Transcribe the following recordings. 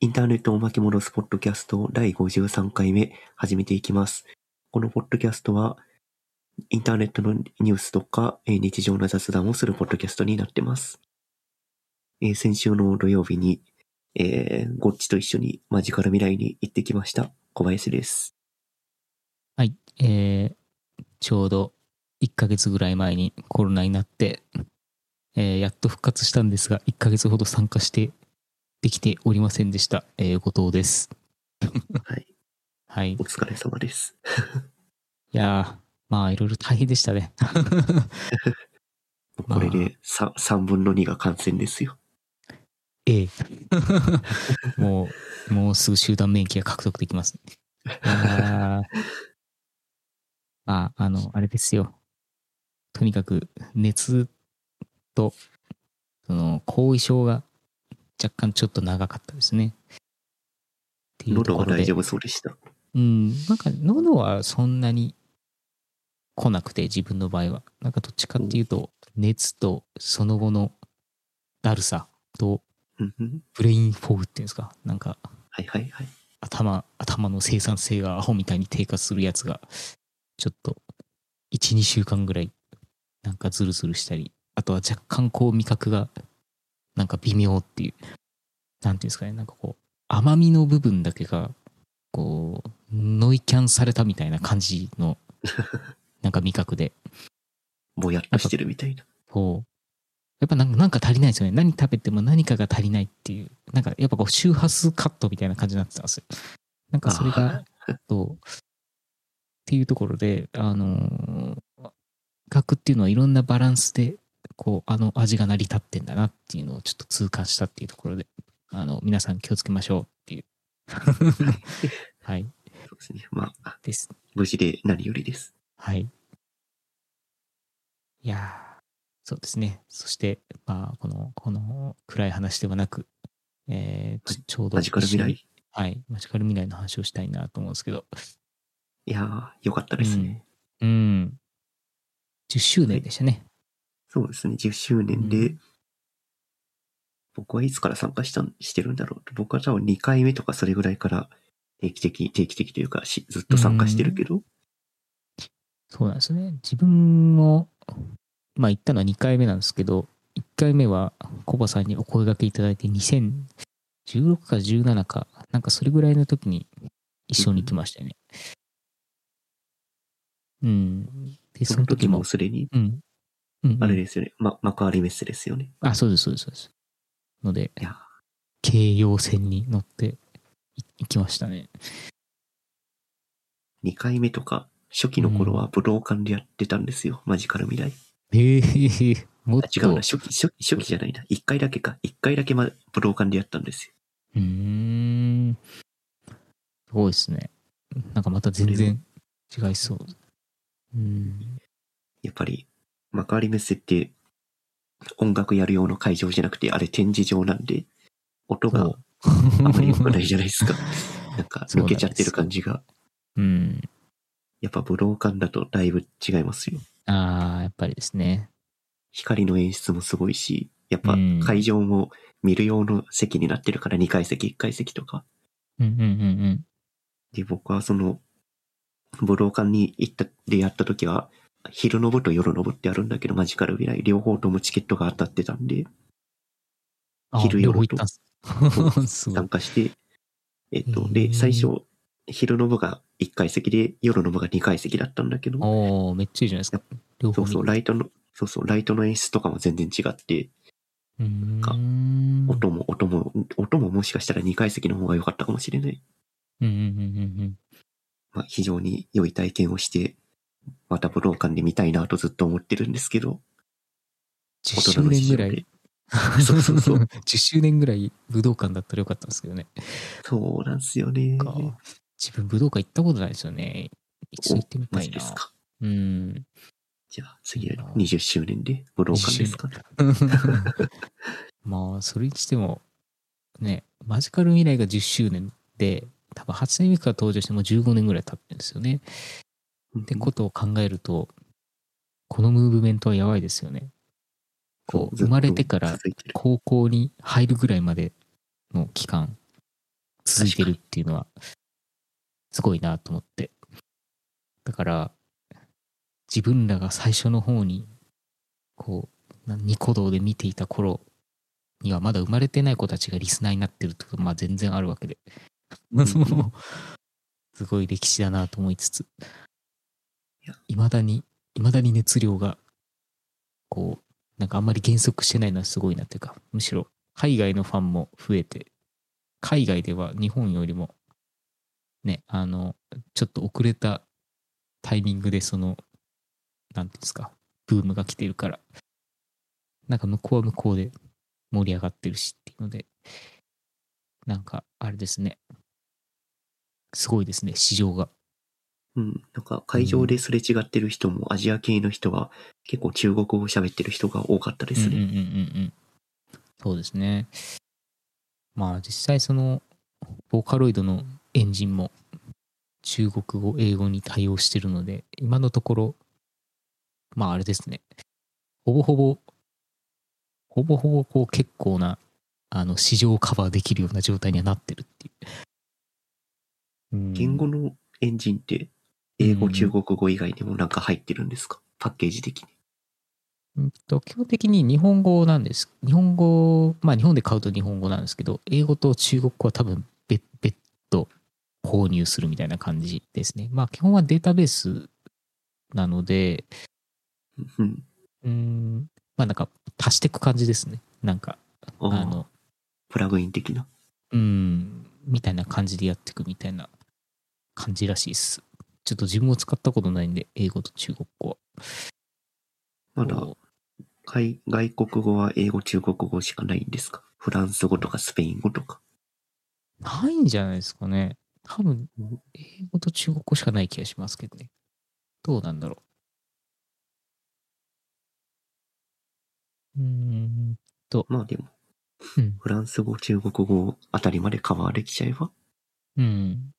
インターネットを巻き戻すポッドキャスト第53回目始めていきます。このポッドキャストは、インターネットのニュースとか、日常の雑談をするポッドキャストになってます。えー先週の土曜日に、えーゴッチと一緒にマジカル未来に行ってきました。小林です。はい、えー、ちょうど1ヶ月ぐらい前にコロナになって、えーやっと復活したんですが、1ヶ月ほど参加してできておりませんでした。えー、後藤です。はい。はい。いお疲れ様です。やー、まあ、いろいろ大変でしたね。これで 3, 3分の2が感染ですよ。ええ。もう、もうすぐ集団免疫が獲得できます。いやーまあ、あの、あれですよ。とにかく、熱と、その、後遺症が若干ちょっと長かったですね。っていうところで喉は大丈。夫そうでした。うん、なんか喉はそんなに来なくて、自分の場合は。なんかどっちかっていうと、熱とその後のだるさと、ブレインフォグっていうんですか？なんかはいはいはい。頭、頭の生産性がアホみたいに低下するやつが、ちょっと、1、2週間ぐらい、なんかズルズルしたり、あとは若干こう味覚が、なんか微妙っていう、なんていうんですかね、なんかこう、甘みの部分だけが、こう、ノイキャンされたみたいな感じの、なんか味覚で、ぼやっとしてるみたいな。こう、やっぱなんかなんか足りないですよね。何食べても何かが足りないっていう、なんかやっぱこう周波数カットみたいな感じになってたんですよ。なんかそれが、と、っていうところで、あのー、味覚っていうのはいろんなバランスで、こう、あの味が成り立ってんだなっていうのをちょっと痛感したっていうところで、あの、皆さん気をつけましょうっていう。はい。そうですね。まあ、です。無事で何よりです。はい。いやーそうですね。そして、まあ、この、この暗い話ではなく、えーちちょうどマジカル未来。はい。マジカル未来の話をしたいなと思うんですけど、いやー、よかったですね。うん。10周年でしたね。そうですね。10周年で、う僕はいつから参加したんしてるんだろう。僕は多分2回目とかそれぐらいから定期的、定期的というかしずっと参加してるけど、そうなんですね。自分も、まあ行ったのは2回目なんですけど、1回目はコバさんにお声掛けいただいて2016か17か、なんかそれぐらいの時に一緒に行きましたよね。うん。で、その時もその時も、すでに、うん。うんうんあれですよね。ま、幕張メッセですよね。あ、そうです、そうです、そうです。ので、いや京葉線に乗ってい行きましたね。2回目とか、初期の頃は武道館でやってたんですよ。マジカル未来。へえ、もっと。あ違うな、初期、初期、初期じゃないな。1回だけか。1回だけ、ま、武道館でやったんですよ。うーん。すごいですね。なんかまた全然違いそう。うん。やっぱり、幕張メッセって、音楽やる用の会場じゃなくて、あれ展示場なんで、音があまり良くないじゃないですか。なんか、抜けちゃってる感じが。うん。やっぱ武道館だとだいぶ違いますよ。ああ、やっぱりですね。光の演出もすごいし、やっぱうん会場も見る用の席になってるから2階席、1階席とか。うんうんうんうん。で、僕はその、武道館に行った、でやった時は、昼の部と夜の部ってあるんだけど、マジカル未来、両方ともチケットが当たってたんで、あ昼夜と。参。加して、えっと、で、最初、昼の部が1階席で、夜の部が2階席だったんだけど、おー、めっちゃいいじゃないですか。そうそう、ライトの、そうそう、ライトの演出とかも全然違って、かん。音も、音も、音ももしかしたら2階席の方が良かったかもしれない。うんうんうんうん。まあ、非常に良い体験をして、また武道館で見たいなとずっと思ってるんですけど、10周年ぐらい？そうそうそう。10周年ぐらい武道館だったらよかったんですけどね。そうなんですよね。か自分武道館行ったことないですよね。一度行ってみたいなです。か。うん。じゃあ次いいな20周年で武道館ですか。まあ、それにしても、ね、マジカル未来が10周年で、多分初音ミクが登場してもう15年ぐらい経ってるんですよね。ってことを考えると、このムーブメントはやばいですよね。こう、生まれてから高校に入るぐらいまでの期間、続いてるっていうのは、すごいなと思って。だから、自分らが最初の方に、こう、なニコ動で見ていた頃にはまだ生まれてない子たちがリスナーになってるってことまあ全然あるわけで。ん すごい歴史だなと思いつつい、まだに、いまだに熱量が、こう、なんかあんまり減速してないのはすごいなっていうか、むしろ海外のファンも増えて、海外では日本よりも、ね、あの、ちょっと遅れたタイミングでその、なんていうんですか、ブームが来てるから、なんか向こうは向こうで盛り上がってるしっていうので、なんかあれですね、すごいですね、市場が。うん。なんか会場ですれ違ってる人もアジア系の人は結構中国語喋ってる人が多かったですね。うんうんうんうんうん。そうですね。まあ実際その、ボーカロイドのエンジンも中国語、英語に対応してるので、今のところ、まああれですね。ほぼほぼ、ほぼほぼこう結構な、あの、市場をカバーできるような状態にはなってるっていう。うん言語のエンジンって英語、うん中国語以外にもなんか入ってるんですか？パッケージ的に。うんと基本的に日本語なんです。日本語、まあ日本で買うと日本語なんですけど、英語と中国語は多分別別途購入するみたいな感じですね。まあ基本はデータベースなので、うん。うーん、まあなんか足していく感じですね。なんか、あの、プラグイン的な？うん、みたいな感じでやっていくみたいな感じらしいです。ちょっと自分も使ったことないんで、英語と中国語は。まだこ外外国語は英語、中国語しかないんですか？フランス語とかスペイン語とか。うないんじゃないですかね。多分うん、英語と中国語しかない気がしますけどね。どうなんだろう。うーんと、まあでも、うん。フランス語、中国語あたりまでカバーできちゃえば、うん。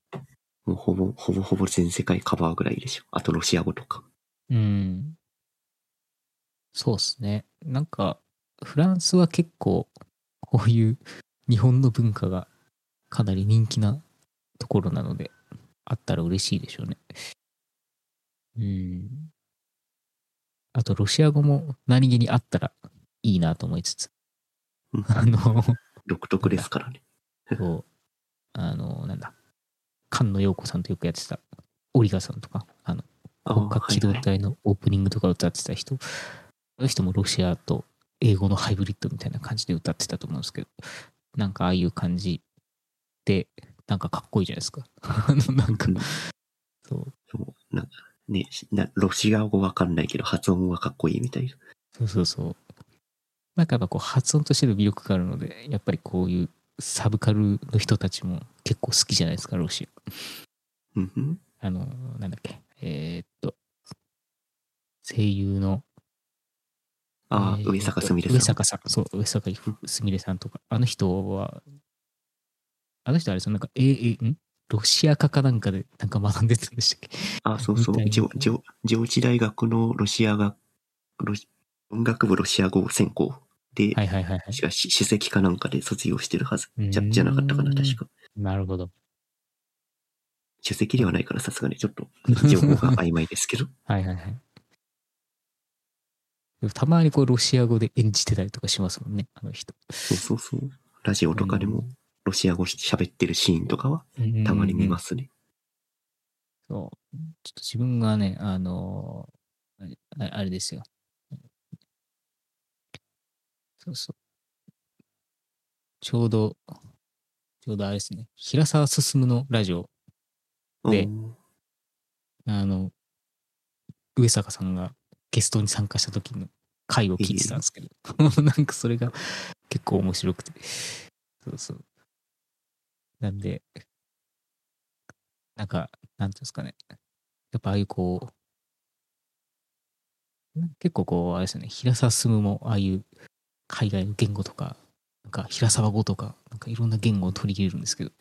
もうほぼ、ほぼほぼ全世界カバーぐらいでしょ。あとロシア語とか。うん。そうっすね。なんか、フランスは結構、こういう日本の文化がかなり人気なところなので、あったら嬉しいでしょうね。うん。あと、ロシア語も何気にあったらいいなと思いつつ、うんあの、独特ですからね。そう、あの、なんだ、菅野陽子さんとよくやってた、オリガさんとか、あの、ああ広角機動はいはい隊のオープニングとか歌ってた人、あの人もロシアと英語のハイブリッドみたいな感じで歌ってたと思うんですけど、なんかああいう感じで、なんかかっこいいじゃないですか。あの、なんかうん、そう、そう、なんかね、なロシア語わかんないけど発音はかっこいいみたいな。そうそうそう。なんかやっぱこう発音としての魅力があるので、やっぱりこういうサブカルの人たちも結構好きじゃないですか、ロシア。あの、なんだっけ、えーっと、声優の、ああ、えー上坂すみれさん。上坂さん、そう、上坂すみれさんとか、あの人は、あの人あれですよ、なんか、えー、えん？ロシア科かなんかで、なんか学んでたんでしたっけ？あそうそう。上上上智大学のロシア学、ロシ文学部ロシア語専攻で、はいはいはいはい。確かし史跡かなんかで卒業してるはず。うんじゃ、じゃなかったかな、確か。なるほど。首席ではないからさすがにちょっと 情報が曖昧ですけど。はいはいはい。たまにこう、ロシア語で演じてたりとかしますもんね、あの人。そうそうそう。ラジオとかでもロシア語喋ってるシーンとかはうんたまに見ますね。そう。ちょっと自分がね、あのあれですよ。そうそう。ちょうど、ちょうどあれですね。平沢進のラジオ、であの、上坂さんがゲストに参加した時の回を聞いてたんですけど、なんかそれが結構面白くて。そうそう。なんで、なんか、なんていうんですかね。やっぱああいうこう、結構こう、あれですよね、平沢進もああいう海外の言語とか、なんか平沢語とか、なんかいろんな言語を取り入れるんですけど、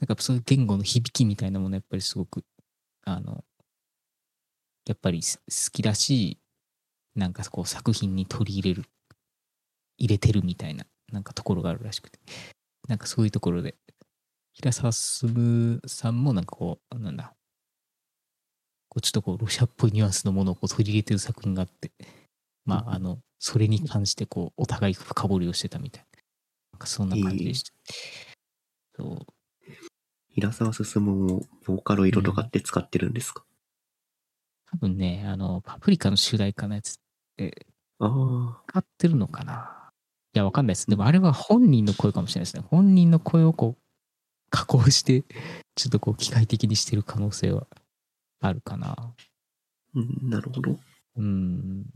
なんかそういう言語の響きみたいなものやっぱりすごく、あの、やっぱり好きだし、なんかこう作品に取り入れる、入れてるみたいな、なんかところがあるらしくて、なんかそういうところで、平沢進さんもなんかこう、なんだ、こうちょっとこう、ロシアっぽいニュアンスのものをこう取り入れてる作品があって、まあ、あの、それに関してこう、お互い深掘りをしてたみたいな。なんかそんな感じでした。そう。平沢進もボーカロイドとかって使ってるんですか、多分ね、あの、パプリカの主題歌のやつってあ使ってるのかないや、わかんないです。でもあれは本人の声かもしれないですね。本人の声をこう、加工して、ちょっとこう、機械的にしてる可能性はあるかな。あ、うん、なるほど。うん。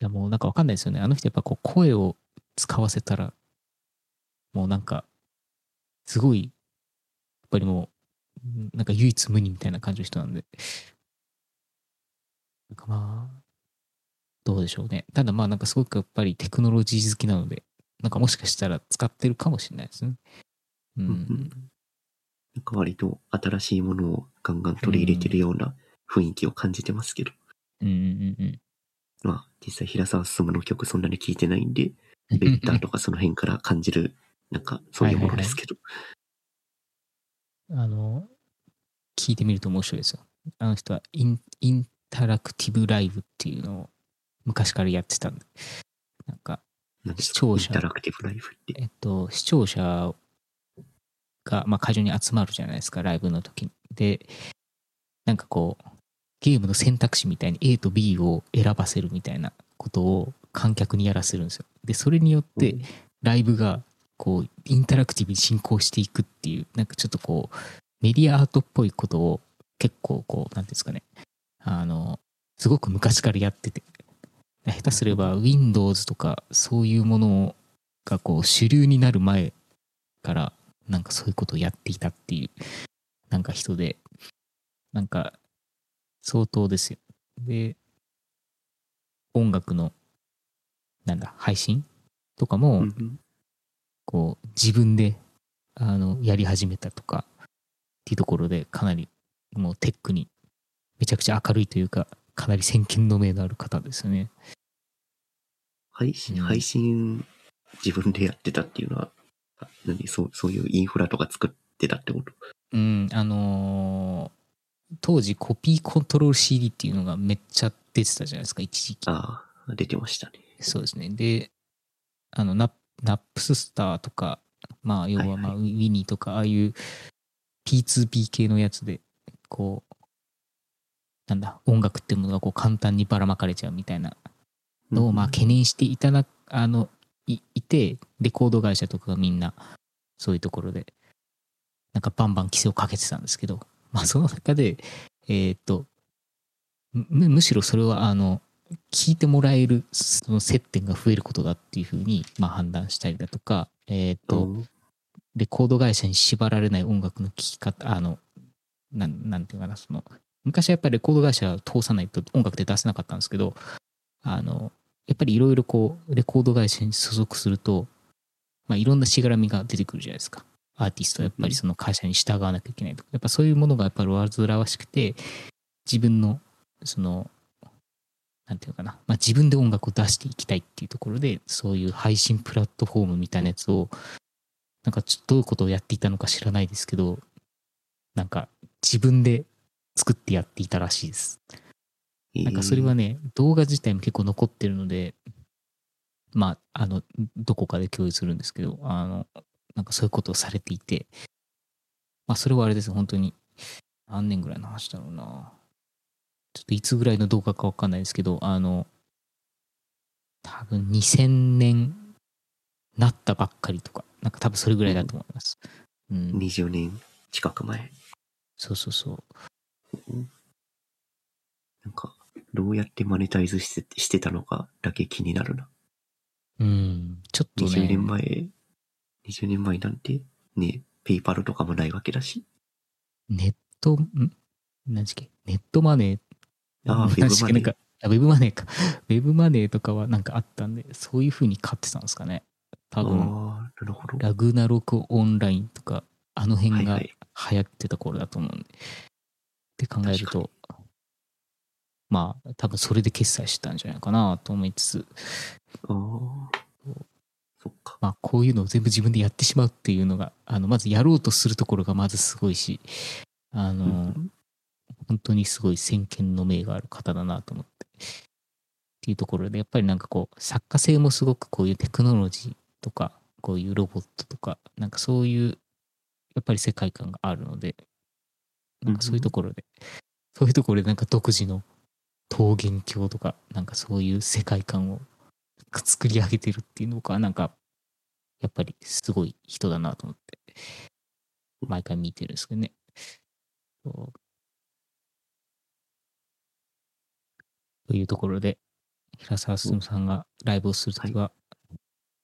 いや、もうなんかわかんないですよね。あの人やっぱこう、声を使わせたら、もうなんか、すごい、やっぱりもう、うんなんか唯一無二みたいな感じの人なんで。なんかまあ、どうでしょうね。ただまあなんかすごくやっぱりテクノロジー好きなので、なんかもしかしたら使ってるかもしれないですね。ううんん。なんか割と新しいものをガンガン取り入れてるような雰囲気を感じてますけど。うんうんうんまあ、実際平沢進の曲そんなに聴いてないんで、うん。ベッターとかその辺から感じる、なんかそういうものですけど。あの、聞いてみると面白いですよ。あの人はインインタラクティブライブっていうのを昔からやってたんで、なんか、視聴者インタラクティブライフって。えっと、視聴者が、まあ、会場に集まるじゃないですか、ライブの時に。で、なんかこう、ゲームの選択肢みたいに A と B を選ばせるみたいなことを観客にやらせるんですよ。で、それによって、ライブがこうインタラクティブに進行していくっていうなんかちょっとこうメディアアートっぽいことを結構こうなんていうんですかね。あのすごく昔からやってて。下手すれば Windows とかそういうものがこう主流になる前からなんかそういうことをやっていたっていうなんか人で。なんか相当ですよ。で音楽のなんだ配信とかも、うんうん。こう自分であのやり始めたとかっていうところでかなりもうテックにめちゃくちゃ明るいというかかなり先見の明のある方ですよね。配信、うん。配信自分でやってたっていうのは、あ何？そう、そういうインフラとか作ってたってこと？うんあのー当時コピーコントロール CD っていうのがめっちゃ出てたじゃないですか一時期。ああ、出てましたね。そうですね。であのナッナップススターとかまあ要はまあ、はウィニーとかああいう P2P 系のやつでこうなんだ音楽っていうものがこう簡単にばらまかれちゃうみたいなのをまあ懸念していたなあのいいてレコード会社とかがみんなそういうところでなんかバンバン規制をかけてたんですけどまあその中でえーっとむむしろそれはあの聞いてもらえるその接点が増えることだっていうふうにまあ判断したりだとかえーっと、うんレコード会社に縛られない音楽の聴き方、あの、なんなんていうかな、その、昔はやっぱりレコード会社を通さないと音楽って出せなかったんですけど、あの、やっぱりいろいろこう、レコード会社に所属すると、まあいろんなしがらみが出てくるじゃないですか。アーティストはやっぱりその会社に従わなきゃいけないとか、やっぱそういうものがやっぱり煩わしくて、自分の、その、なんていうのかな、まあ自分で音楽を出していきたいっていうところで、そういう配信プラットフォームみたいなやつを、なんかちょっとどういうことをやっていたのか知らないですけど、なんか自分で作ってやっていたらしいです。なんかそれはね、動画自体も結構残ってるので、まあ、あの、どこかで共有するんですけど、あの、なんかそういうことをされていて、まあそれはあれです本当に、何年ぐらいの話だろうな。ちょっといつぐらいの動画かわかんないですけど、あの、多分2000年なったばっかりとか、なんか多分それぐらいだと思います。うん。20年近く前。そうそうそう。なんか、どうやってマネタイズしてしてたのかだけ気になるな。うん。ちょっとね。20年前、20年前なんて、ね、ペイパルとかもないわけだし。ネット、ん？何時っけ？ネットマネー。ああウェブマネー なんかあウェブマネーか。ウェブマネーとかはなんかあったんで、そういう風に買ってたんですかね。多分、なるほど。ラグナロクオンラインとか、あの辺がはいはい流行ってた頃だと思うんで。って考えると、まあ、多分それで決済してたんじゃないかなと思いつつ、ああ。まあ、こういうのを全部自分でやってしまうっていうのが、あの、まずやろうとするところがまずすごいし、あの、うん。本当にすごい先見の明がある方だなと思って。っていうところで、やっぱりなんかこう、作家性もすごくこういうテクノロジーとか、こういうロボットとか、なんかそういう、やっぱり世界観があるので、なんかそういうところで、そういうところでなんか独自の桃源郷とか、なんかそういう世界観を作り上げてるっていうのが、なんか、やっぱりすごい人だなと思って、毎回見てるんですけどね。というところで、平沢進さんがライブをするときは、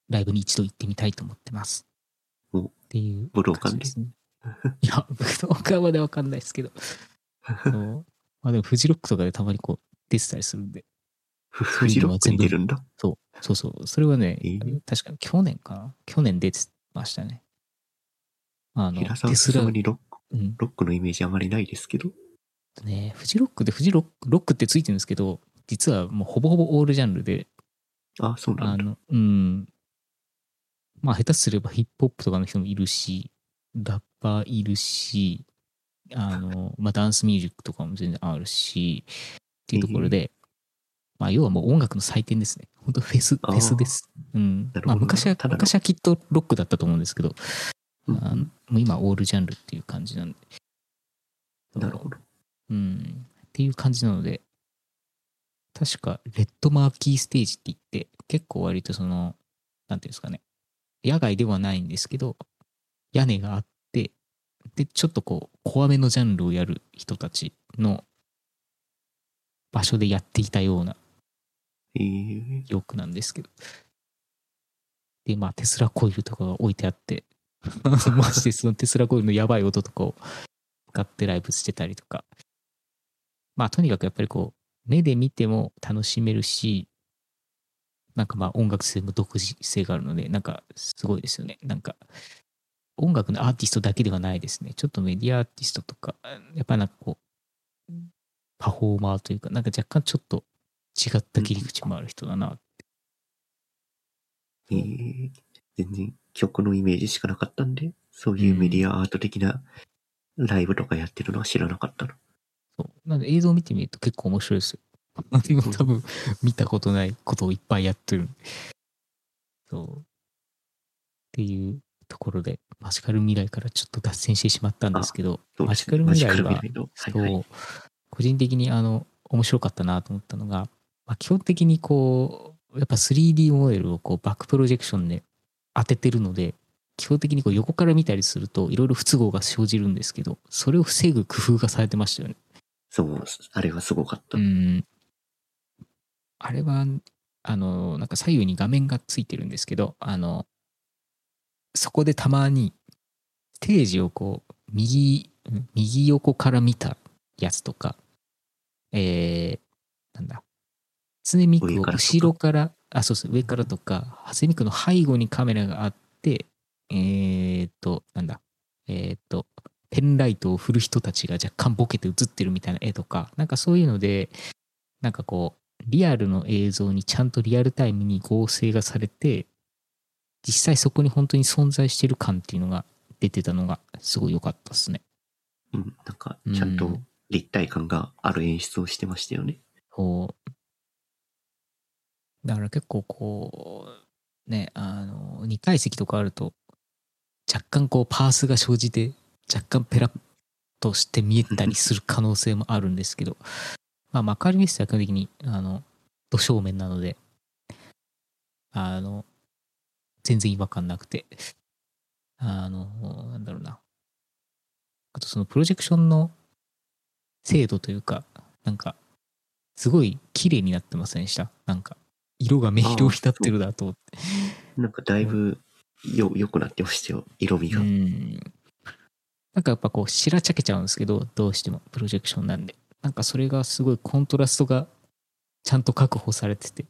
ライブに一度行ってみたいと思ってます。おっていう感じで？すね。いや、武道館までわかんないですけど。まあでもフジロックとかでたまにこう出てたりするんで、フフジロックに出るんだ？そうそうそう。それはね、えー確かに去年かな？去年出てましたね。あの、平沢テスラ、進にロックうん。ロックのイメージあまりないですけど。ね、フジロックで、フジロック、ロックってついてるんですけど、実はもうほぼほぼオールジャンルで、あ、そうなんだ。あの、うん。まあ、下手すればヒップホップとかの人もいるし、ラッパーいるし、あの、まあ、ダンスミュージックとかも全然あるし、っていうところで、まあ、要はもう音楽の祭典ですね。本当フェス、フェスです。うん。まあ、昔は、昔はきっとロックだったと思うんですけど、うんあのもう今オールジャンルっていう感じなんで。なるほど。うん。っていう感じなので、確か、レッドマーキーステージって言って、結構割とその、なんていうんですかね、野外ではないんですけど、屋根があって、で、ちょっとこう、怖めのジャンルをやる人たちの場所でやっていたようなえー、記憶なんですけど。で、まあ、テスラコイルとかが置いてあって、マジでそのテスラコイルのやばい音とかを使ってライブしてたりとか。まあ、とにかくやっぱりこう、目で見ても楽しめるし、なんかまあ音楽性も独自性があるので、なんかすごいですよね。なんか、音楽のアーティストだけではないですね。ちょっとメディアアーティストとか、やっぱなんかこう、パフォーマーというか、なんか若干ちょっと違った切り口もある人だなえー、全然曲のイメージしかなかったんで、そういうメディアアート的なライブとかやってるのは知らなかったの。そう。なんで映像を見てみると結構面白いですよ。今多分見たことないことをいっぱいやってる。そう。っていうところで、マジカル未来からちょっと脱線してしまったんですけど、そうマジカル未来は。はいはい。そう個人的にあの面白かったなと思ったのが、まあ、基本的にこうやっぱ 3D モデルをこうバックプロジェクションで当ててるので基本的にこう横から見たりするといろいろ不都合が生じるんですけどそれを防ぐ工夫がされてましたよね。そう、あれはすごかった。うんあれはあのなんか左右に画面がついてるんですけどあのそこでたまにステージをこう右ん右横から見たやつとかえー、なんだ初音ミクを上からとか後ろからあそうそう上からとか初音ミクの背後にカメラがあってえー、っとなんだえー、っとペンライトを振る人たちが若干ボケて映ってるみたいな絵とかなんかそういうのでなんかこうリアルの映像にちゃんとリアルタイムに合成がされて実際そこに本当に存在してる感っていうのが出てたのがすごい良かったですね。うん、なんか、ちゃんと立体感がある演出をしてましたよね。こうだから結構こうねあの2階席とかあると若干こうパースが生じて若干ペラッとして見えたりする可能性もあるんですけどまあ幕張メッセは基本的にあの土正面なのであの全然違和感なくてあのなんだろうな。あとそのプロジェクションの精度というかなんかすごい綺麗になってませんでした？なんか。色が明瞭になってるなと思って。なんかだいぶよ、良くなってましたよ、色味が。うん。なんかやっぱこう白ちゃけちゃうんですけどどうしてもプロジェクションなんで。なんかそれがすごいコントラストがちゃんと確保されてて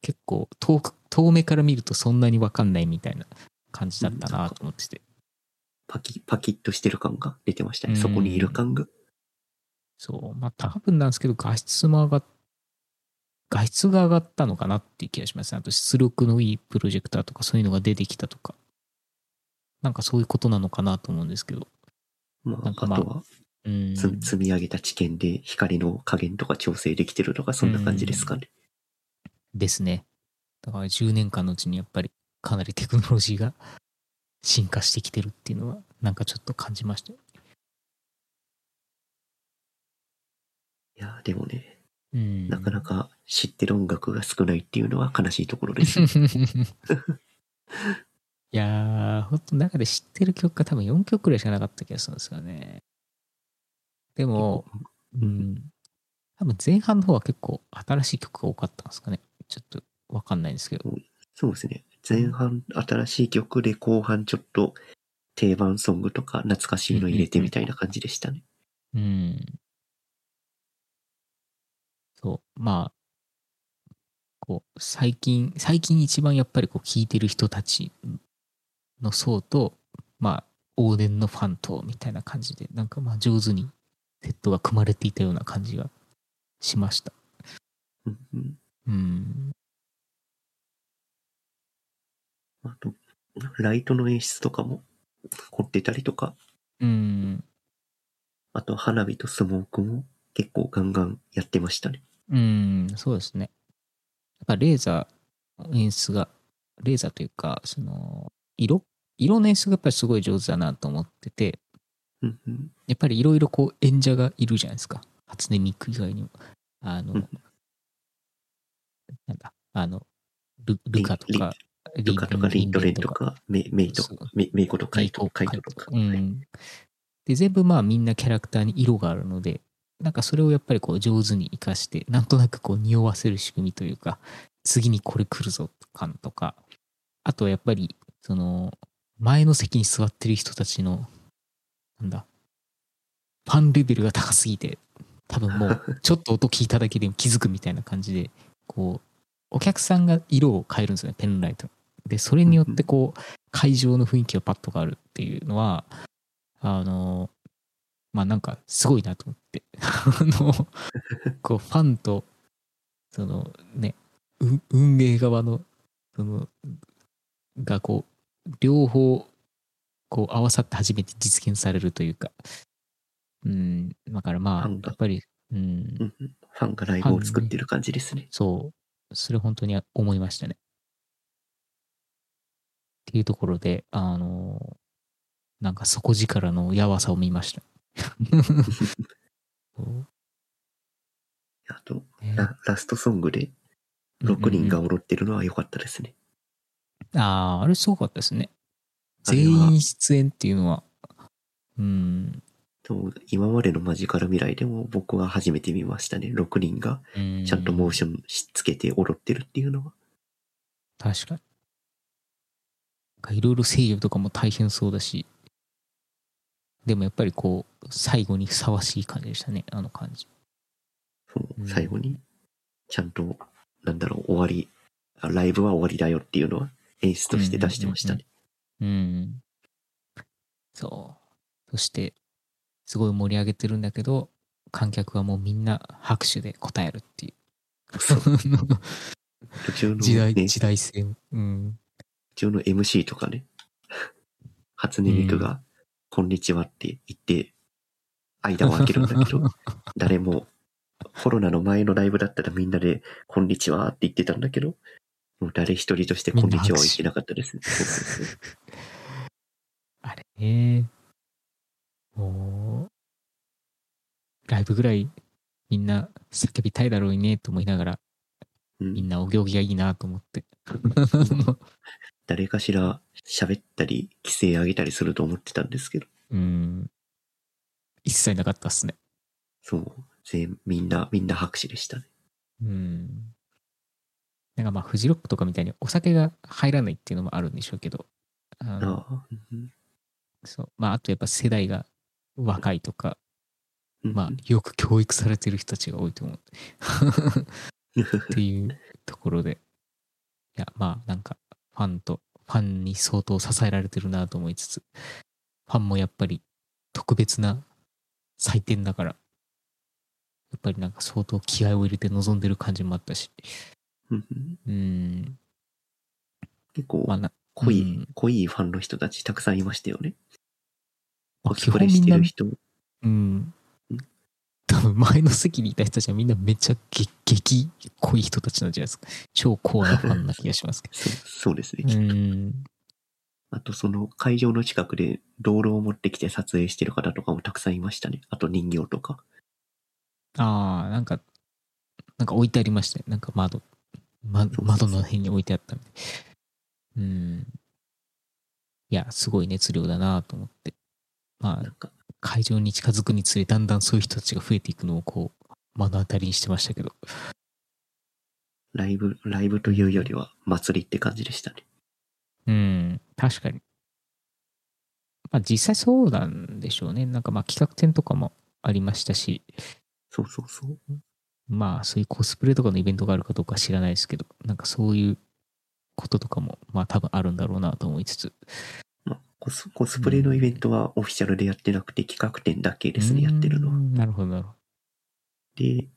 結構遠く遠目から見るとそんなに分かんないみたいな感じだったなと思ってて。パキ、パキッとしてる感が出てましたね。うん。そこにいる感が。そう。まあ多分なんですけど画質も上がっ画質が上がったのかなっていう気がしますね。あと出力のいいプロジェクターとかそういうのが出てきたとか。なんかそういうことなのかなと思うんですけど。まあ、なんかまああとは、うん。つ積み上げた知見で光の加減とか調整できてるとか、そんな感じですかね。ですね。だから10年間のうちにやっぱりかなりテクノロジーが進化してきてるっていうのはなんかちょっと感じましたよ。いや、でもね、うん。なかなか知ってる音楽が少ないっていうのは悲しいところです。いやー、ほんと中で知ってる曲が多分4曲くらいしかなかった気がするんですよね。でも、うん。多分前半の方は結構新しい曲が多かったんですかね。ちょっとわかんないんですけど。そうですね。前半新しい曲で後半ちょっと定番ソングとか懐かしいの入れてみたいな感じでしたね。うん。そう、まあ、こう、最近、最近一番やっぱりこう聴いてる人たちの層と、まあ、往年のファンと、みたいな感じで、なんかまあ上手にセットが組まれていたような感じがしました。うんうんうん。あと、ライトの演出とかも凝ってたりとか、うん。あと花火とスモークも結構ガンガンやってましたね。うん、そうですね。やっぱレーザー演出が、レーザーというか、その、色色の演出がやっぱりすごい上手だなと思ってて、うんうんやっぱりいろいろこう演者がいるじゃないですか。初音ミク以外にも。あの、うんなんだ、あの、ルルカとか、ルカとかリンドレンとか、メメイとか、メメイコとカイトとか。うん。で、全部まあみんなキャラクターに色があるので、なんかそれをやっぱりこう上手に活かして、なんとなくこう匂わせる仕組みというか、次にこれ来るぞ感とか、あとはやっぱり、その、前の席に座ってる人たちの、なんだ、ファンレベルが高すぎて、多分もう、ちょっと音聞いただけでも気づくみたいな感じで、こう、お客さんが色を変えるんですよね、ペンライト。で、それによってこう、会場の雰囲気がパッと変わるっていうのは、あの、まあなんかすごいなと思って。あの、こう、ファンと、そのね、う運営側の、その、がこう、両方、こう合わさって初めて実現されるというか、うん、だからまあ、やっぱり、うん、ファンがライブを作ってる感じですね。そう、それ本当に思いましたね。っていうところで、あの、なんか底力のやわさを見ました。あと、ねララストソングで6人が踊ってるのは良かったですね。ああ、あれすごかったですね。あれは全員出演っていうのは、うん、でも今までのマジカル未来でも僕は初めて見ましたね。6人がうんちゃんとモーションしつけて踊ってるっていうのは。確かに。いろいろ制御とかも大変そうだし、でもやっぱりこう、最後にふさわしい感じでしたね、あの感じ。そううん最後に、ちゃんと、なんだろう、終わり、あライブは終わりだよっていうのは演出として出してましたね。うん。そう。そして、すごい盛り上げてるんだけど、観客はもうみんな拍手で答えるっていう。そう 途中の、時代、ね、時代性を。うん。途中の MC とかね、初音ミクが、こんにちはって言って、間を空けるんだけど、誰も、コロナの前のライブだったらみんなで、こんにちはって言ってたんだけど、もう誰一人としてこんにちはは言ってなかったですね。あれ？ね。もう、ライブぐらいみんな叫びたいだろうねと思いながら、うんみんなお行儀がいいなと思って。誰かしら喋ったり、規制上げたりすると思ってたんですけど、うん。一切なかったっすね。そう、全みんな、みんな拍手でしたね。うん。なんかまあ、フジロックとかみたいにお酒が入らないっていうのもあるんでしょうけど、あのああ、うんそう。まあ、あとやっぱ世代が若いとか、うんまあ、よく教育されてる人たちが多いと思う。っていうところで、いや、まあ、なんか、ファンと、ファンに相当支えられてるなと思いつつ、ファンもやっぱり特別な祭典だから、やっぱりなんか相当気合を入れて臨んでる感じもあったし。うん。結構まあな、濃い、うん濃いファンの人たちたくさんいましたよね。まあコスプレしてる人。うん。多分前の席にいた人たちはみんなめっちゃ激激濃い人たちなんじゃないですか。超コアなファンな気がしますけそうそうですね。ど。うん。あとその会場の近くで道路を持ってきて撮影してる方とかもたくさんいましたね。あと人形とか。ああ、なんか、なんか置いてありましたね。なんか窓、ま、窓の辺に置いてあったんで。うん。いや、すごい熱量だなと思って。まあ、なんか、会場に近づくにつれ、だんだんそういう人たちが増えていくのをこう、目の当たりにしてましたけど。ライブ、ライブというよりは祭りって感じでしたね。うん、確かに。まあ実際そうなんでしょうね。なんかまあ企画展とかもありましたし、そうそうそう。まあそういうコスプレとかのイベントがあるかどうかは知らないですけど、なんかそういうこととかもまあ多分あるんだろうなと思いつつ。まあ、コスコスプレのイベントはオフィシャルでやってなくて企画展だけですね、やってるのは。うんなるほど、なるほど。で、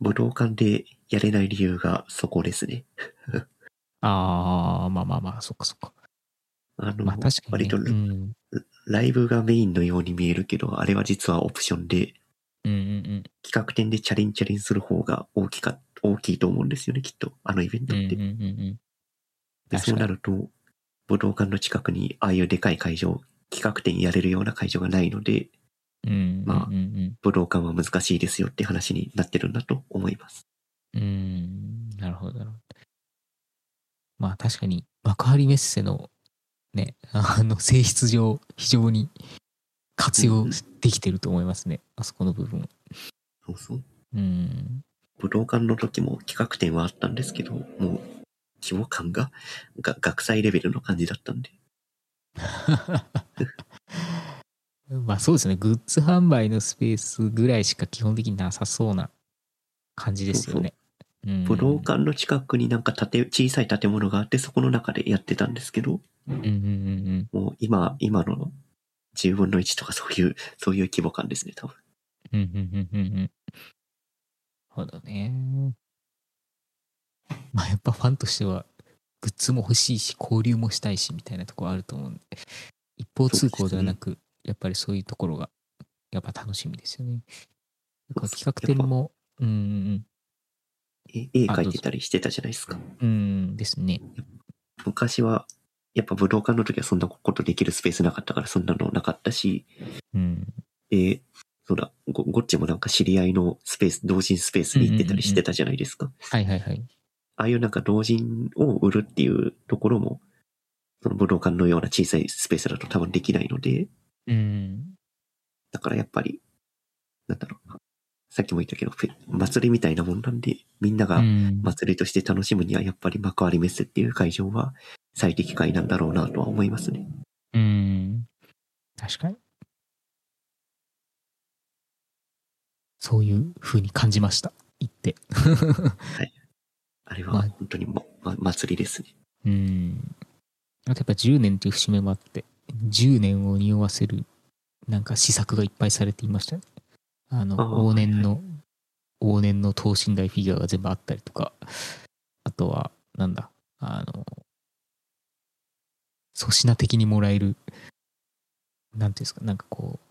武道館でやれない理由がそこですね。ああ、まあまあまあ、そっかそっか。あの、まあね。割とうん。ライブがメインのように見えるけど、あれは実はオプションで、うんうんうん。企画展でチャリンチャリンする方が大きか、大きいと思うんですよね、きっと。あのイベントって。うんうんうんうん。でそうなる。ると、武道館の近くにああいうでかい会場、企画展やれるような会場がないので、うん。まあうんうん武道館は難しいですよって話になってるんだと思います。うん。うん。なるほど、なるほど。まあ確かに、幕張メッセのね、あの性質上、非常に活用できてると思いますね。あそこの部分。そうそう。うん。武道館の時も企画展はあったんですけど、もう規模感がが学祭レベルの感じだったんで。まあそうですね。グッズ販売のスペースぐらいしか基本的になさそうな感じですよね。うん武道館の近くになんか建て小さい建物があって、そこの中でやってたんですけど、うんうんうんうん。もう今、今の10分の1とかそういう、そういう規模感ですね、多分。うんうんうんうんうん。なるほどね。まあやっぱファンとしては、グッズも欲しいし、交流もしたいし、みたいなところあると思うんで、一方通行ではなく、やっぱりそういうところが、やっぱ楽しみですよね。なんか企画展も、うんうんえ絵描いてたりしてたじゃないですか。うん、うんですね。昔は、やっぱ武道館の時はそんなことできるスペースなかったからそんなのなかったし、うん。で、そうだ、ごごっちもなんか知り合いのスペース、同人スペースに行ってたりしてたじゃないですか。はいはいはい。ああいうなんか同人を売るっていうところも、その武道館のような小さいスペースだと多分できないので、うん。だからやっぱり、なんだろう。さっきも言ったけど、祭りみたいなもんなんで、みんながうん祭りとして楽しむにはやっぱり幕張メッセっていう会場は最適解なんだろうなとは思いますね。うん。確かに。そういう風に感じました。言って。あれまあは本当に、まま、祭りですね。うん。あとやっぱ10年っていう節目もあって、10年を匂わせる、なんか施策がいっぱいされていましたね。あの、往年の、往年の等身大フィギュアが全部あったりとか、あとは、なんだ、あの、粗品的にもらえる、なんていうんですか、なんかこう、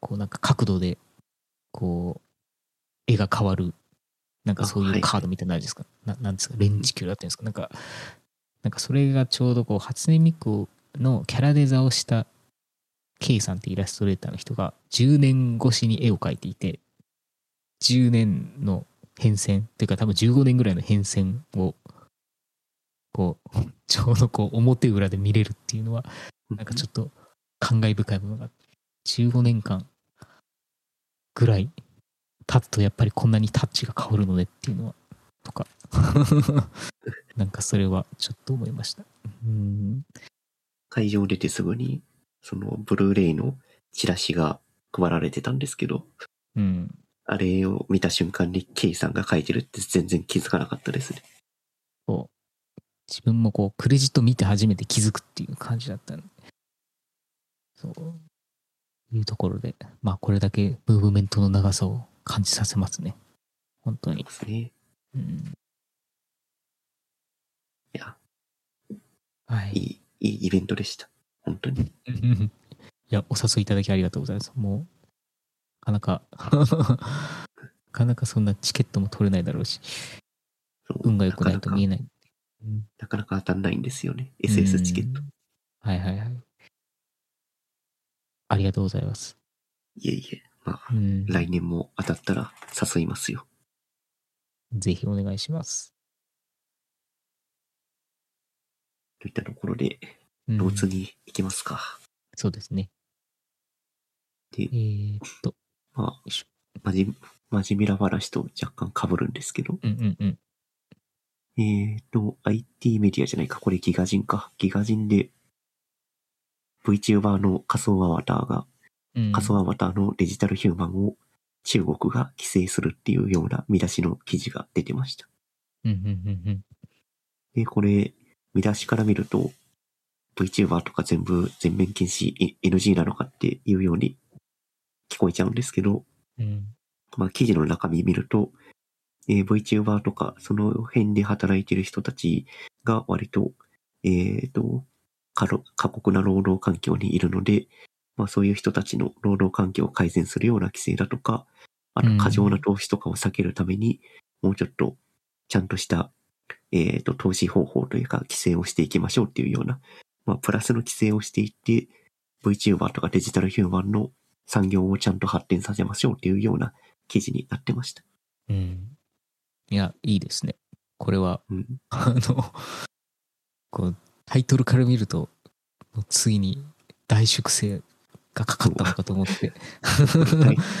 こうなんか角度で、こう、絵が変わる、なんかそういいうカードみたいなるじゃないですか。ななんですか、レンジキュラーっていうんですか？なんか、なんかそれがちょうどこう、初音ミクのキャラデザをした K さんってイラストレーターの人が10年越しに絵を描いていて、10年の変遷というか多分15年ぐらいの変遷を、こう、ちょうどこう表裏で見れるっていうのは、なんかちょっと感慨深いものがあって、15年間ぐらい経つとやっぱりこんなにタッチが変わるのねっていうのは、とか、なんかそれはちょっと思いました。うん。会場出てすぐに、そのブルーレイのチラシが配られてたんですけど、うん。あれを見た瞬間に K さんが書いてるって全然気づかなかったですね。こう、自分もこう、クレジット見て初めて気づくっていう感じだったんで。そう。いうところで、まあこれだけムーブメントの長さを感じさせますね。本当にで。すね。うん、いや、はいい。い、いいイベントでした。本当に。いや、お誘いいただきありがとうございます。もう、なかなか、なかなかそんなチケットも取れないだろうし、運が良くないと見えない。うんなかなか当たんないんですよね。SS チケット。うんはいはいはい。ありがとうございます。いえいえ。まあ、うん、来年も当たったら誘いますよ。ぜひお願いします。といったところで、うんローツに行きますか。そうですね。でえ、ー、っと、まあ、マジ、マジミラ話と若干被るんですけど、うんうんうん。えーと、IT メディアじゃないか、これギガ人か。ギガ人で VTuber の仮想アバターが、うん、仮想アバターのデジタルヒューマンを中国が規制するっていうような見出しの記事が出てました。で、これ、見出しから見ると、VTuber とか全部全面禁止い NG なのかっていうように聞こえちゃうんですけど、うん。まあ記事の中身見ると、えー VTuber とかその辺で働いてる人たちが割と、えっ、と、過労過酷な労働環境にいるので、まあそういう人たちの労働環境を改善するような規制だとか、あとうん過剰な投資とかを避けるために、もうちょっとちゃんとした、えっ、と、投資方法というか規制をしていきましょうっていうような、まあプラスの規制をしていって、VTuber とかデジタルヒューマンの産業をちゃんと発展させましょうっていうような記事になってました。うん。いや、いいですね。これは、うん。あの、こう、タイトルから見ると、ついに大粛清がかかったのかと思って。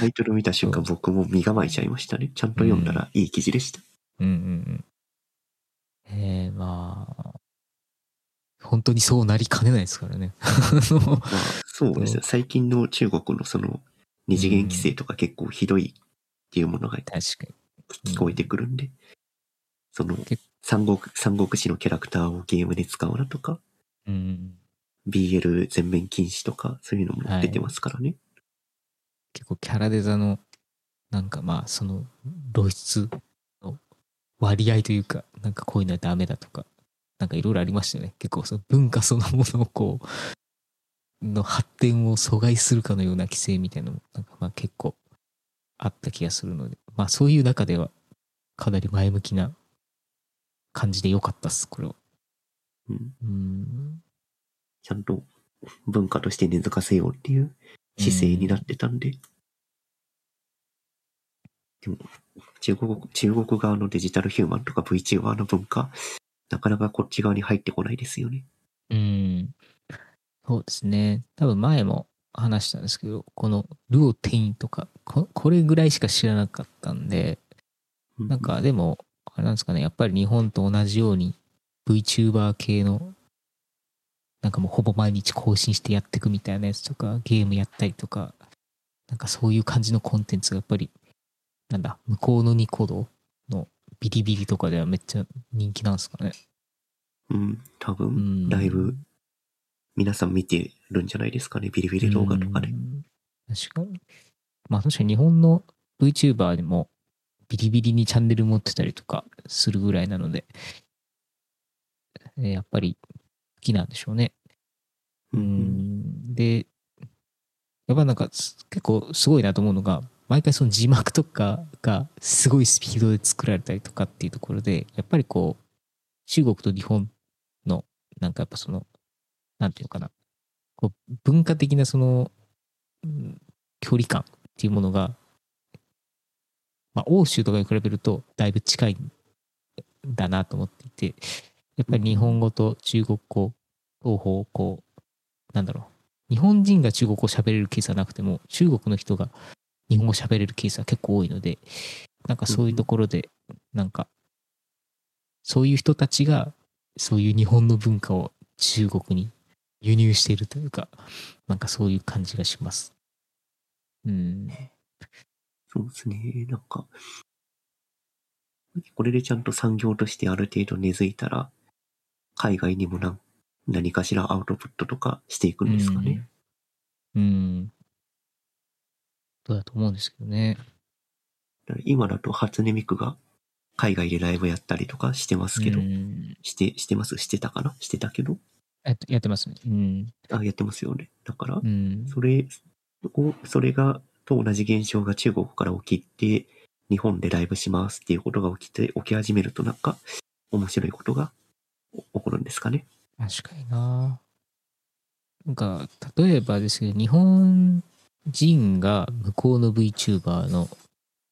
タイトル見た瞬間僕も身構えちゃいましたね。ちゃんと読んだらいい記事でした。うんうんうん。ええまあ、本当にそうなりかねないですからね。まあ、そうですよ。最近の中国のその二次元規制とか結構ひどいっていうものが確かに。聞こえてくるんで、その結三国、三国志のキャラクターをゲームで使うなとか、うん。BL 全面禁止とか、そういうのも出てますからね。結構キャラデザの、なんかまあ、その露出の割合というか、なんかこういうのはダメだとか、なんかいろいろありましたよね。結構その文化そのものをこう、の発展を阻害するかのような規制みたいなのも、なんかまあ結構あった気がするので、まあそういう中ではかなり前向きな感じで良かったっす、これは。うん。うん。ちゃんと文化として根付かせようっていう姿勢になってたんで。でも、中国、中国側のデジタルヒューマンとか VTuber の文化、なかなかこっち側に入ってこないですよね。うん。そうですね。多分前も話したんですけど、このルオテインとか、ここれぐらいしか知らなかったんで、うなんかでも、あれなんですかね、やっぱり日本と同じように VTuber 系の、なんかもうほぼ毎日更新してやっていくみたいなやつとか、ゲームやったりとか、なんかそういう感じのコンテンツがやっぱり、なんだ、向こうのニコ動のビリビリとかではめっちゃ人気なんですかね。うん、多う分、ん。だいぶ皆さん見てるんじゃないですかね。ビリビリ動画とかでう。ん確かに。まあ確かに日本の VTuber でもビリビリにチャンネル持ってたりとかするぐらいなので、えーやっぱり好きなんでしょうね。ううんん。で、やっぱなんかす結構すごいなと思うのが、毎回その字幕とかがすごいスピードで作られたりとかっていうところで、やっぱりこう、中国と日本の、なんかやっぱその、なんていうのかな、こう文化的なその、うん距離感っていうものが、まあ、欧州とかに比べるとだいぶ近いんだなと思っていて、やっぱり日本語と中国語、双方こう、なんだろう、日本人が中国語喋れるケースはなくても、中国の人が日本語喋れるケースは結構多いので、なんかそういうところで、なんか、そういう人たちが、そういう日本の文化を中国に輸入しているというか、なんかそういう感じがします。うん。そうですね。なんか、これでちゃんと産業としてある程度根付いたら、海外にも何何かしらアウトプットとかしていくんですかね。うん。ことだと思うんですけどね。今だと初音ミクが海外でライブやったりとかしてますけど、うんして、してます？してたかな？してたけどやってやってますね。うん。あ、やってますよね。だからう、ん。それを、それが、と同じ現象が中国から起きて、日本でライブしますっていうことが起きて、起き始めるとなんか、面白いことが起こるんですかね。確かにななんか、例えばですけど、日本人が向こうの VTuber のフ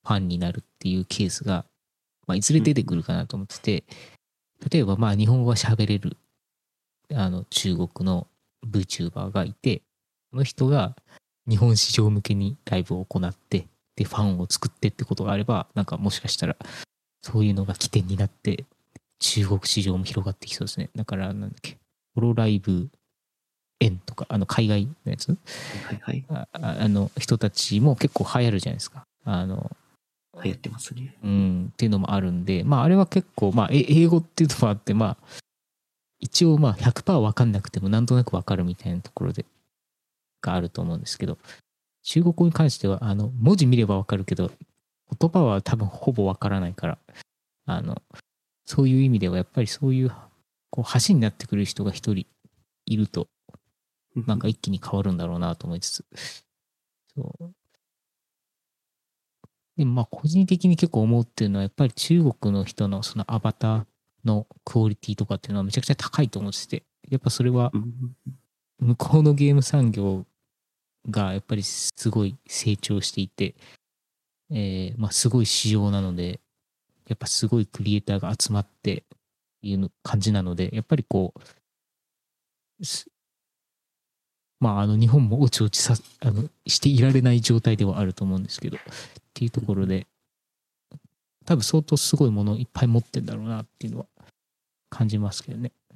ァンになるっていうケースが、まあ、いずれ出てくるかなと思ってて、例えば、まあ、日本語が喋れる、あの、中国の VTuber がいて、その人が日本市場向けにライブを行って、で、ファンを作ってってことがあれば、なんかもしかしたら、そういうのが起点になって、中国市場も広がってきそうですね。だから、なんだっけ、ホロライブ円とか、あの、海外のやつ？はいはい。あああの、人たちも結構流行るじゃないですか。あの、流行ってますね。うん、っていうのもあるんで、まあ、あれは結構、まあ、え英語っていうのもあって、まあ、一応、まあ、100%わかんなくても、なんとなくわかるみたいなところで、があると思うんですけど、中国語に関しては、あの、文字見ればわかるけど、言葉は多分ほぼわからないから、あの、そういう意味では、やっぱりそういう、こう、橋になってくる人が一人いると、なんか一気に変わるんだろうなと思いつつ。そう。でもまあ個人的に結構思うっていうのはやっぱり中国の人のそのアバターのクオリティとかっていうのはめちゃくちゃ高いと思ってて、やっぱそれはうん向こうのゲーム産業がやっぱりすごい成長していて、えーまあすごい市場なので、やっぱすごいクリエイターが集まっていうの感じなので、やっぱりこう、すまああの日本もおちおちさあのしていられない状態ではあると思うんですけど、っていうところで、多分相当すごいものをいっぱい持ってんだろうなっていうのは感じますけどね。う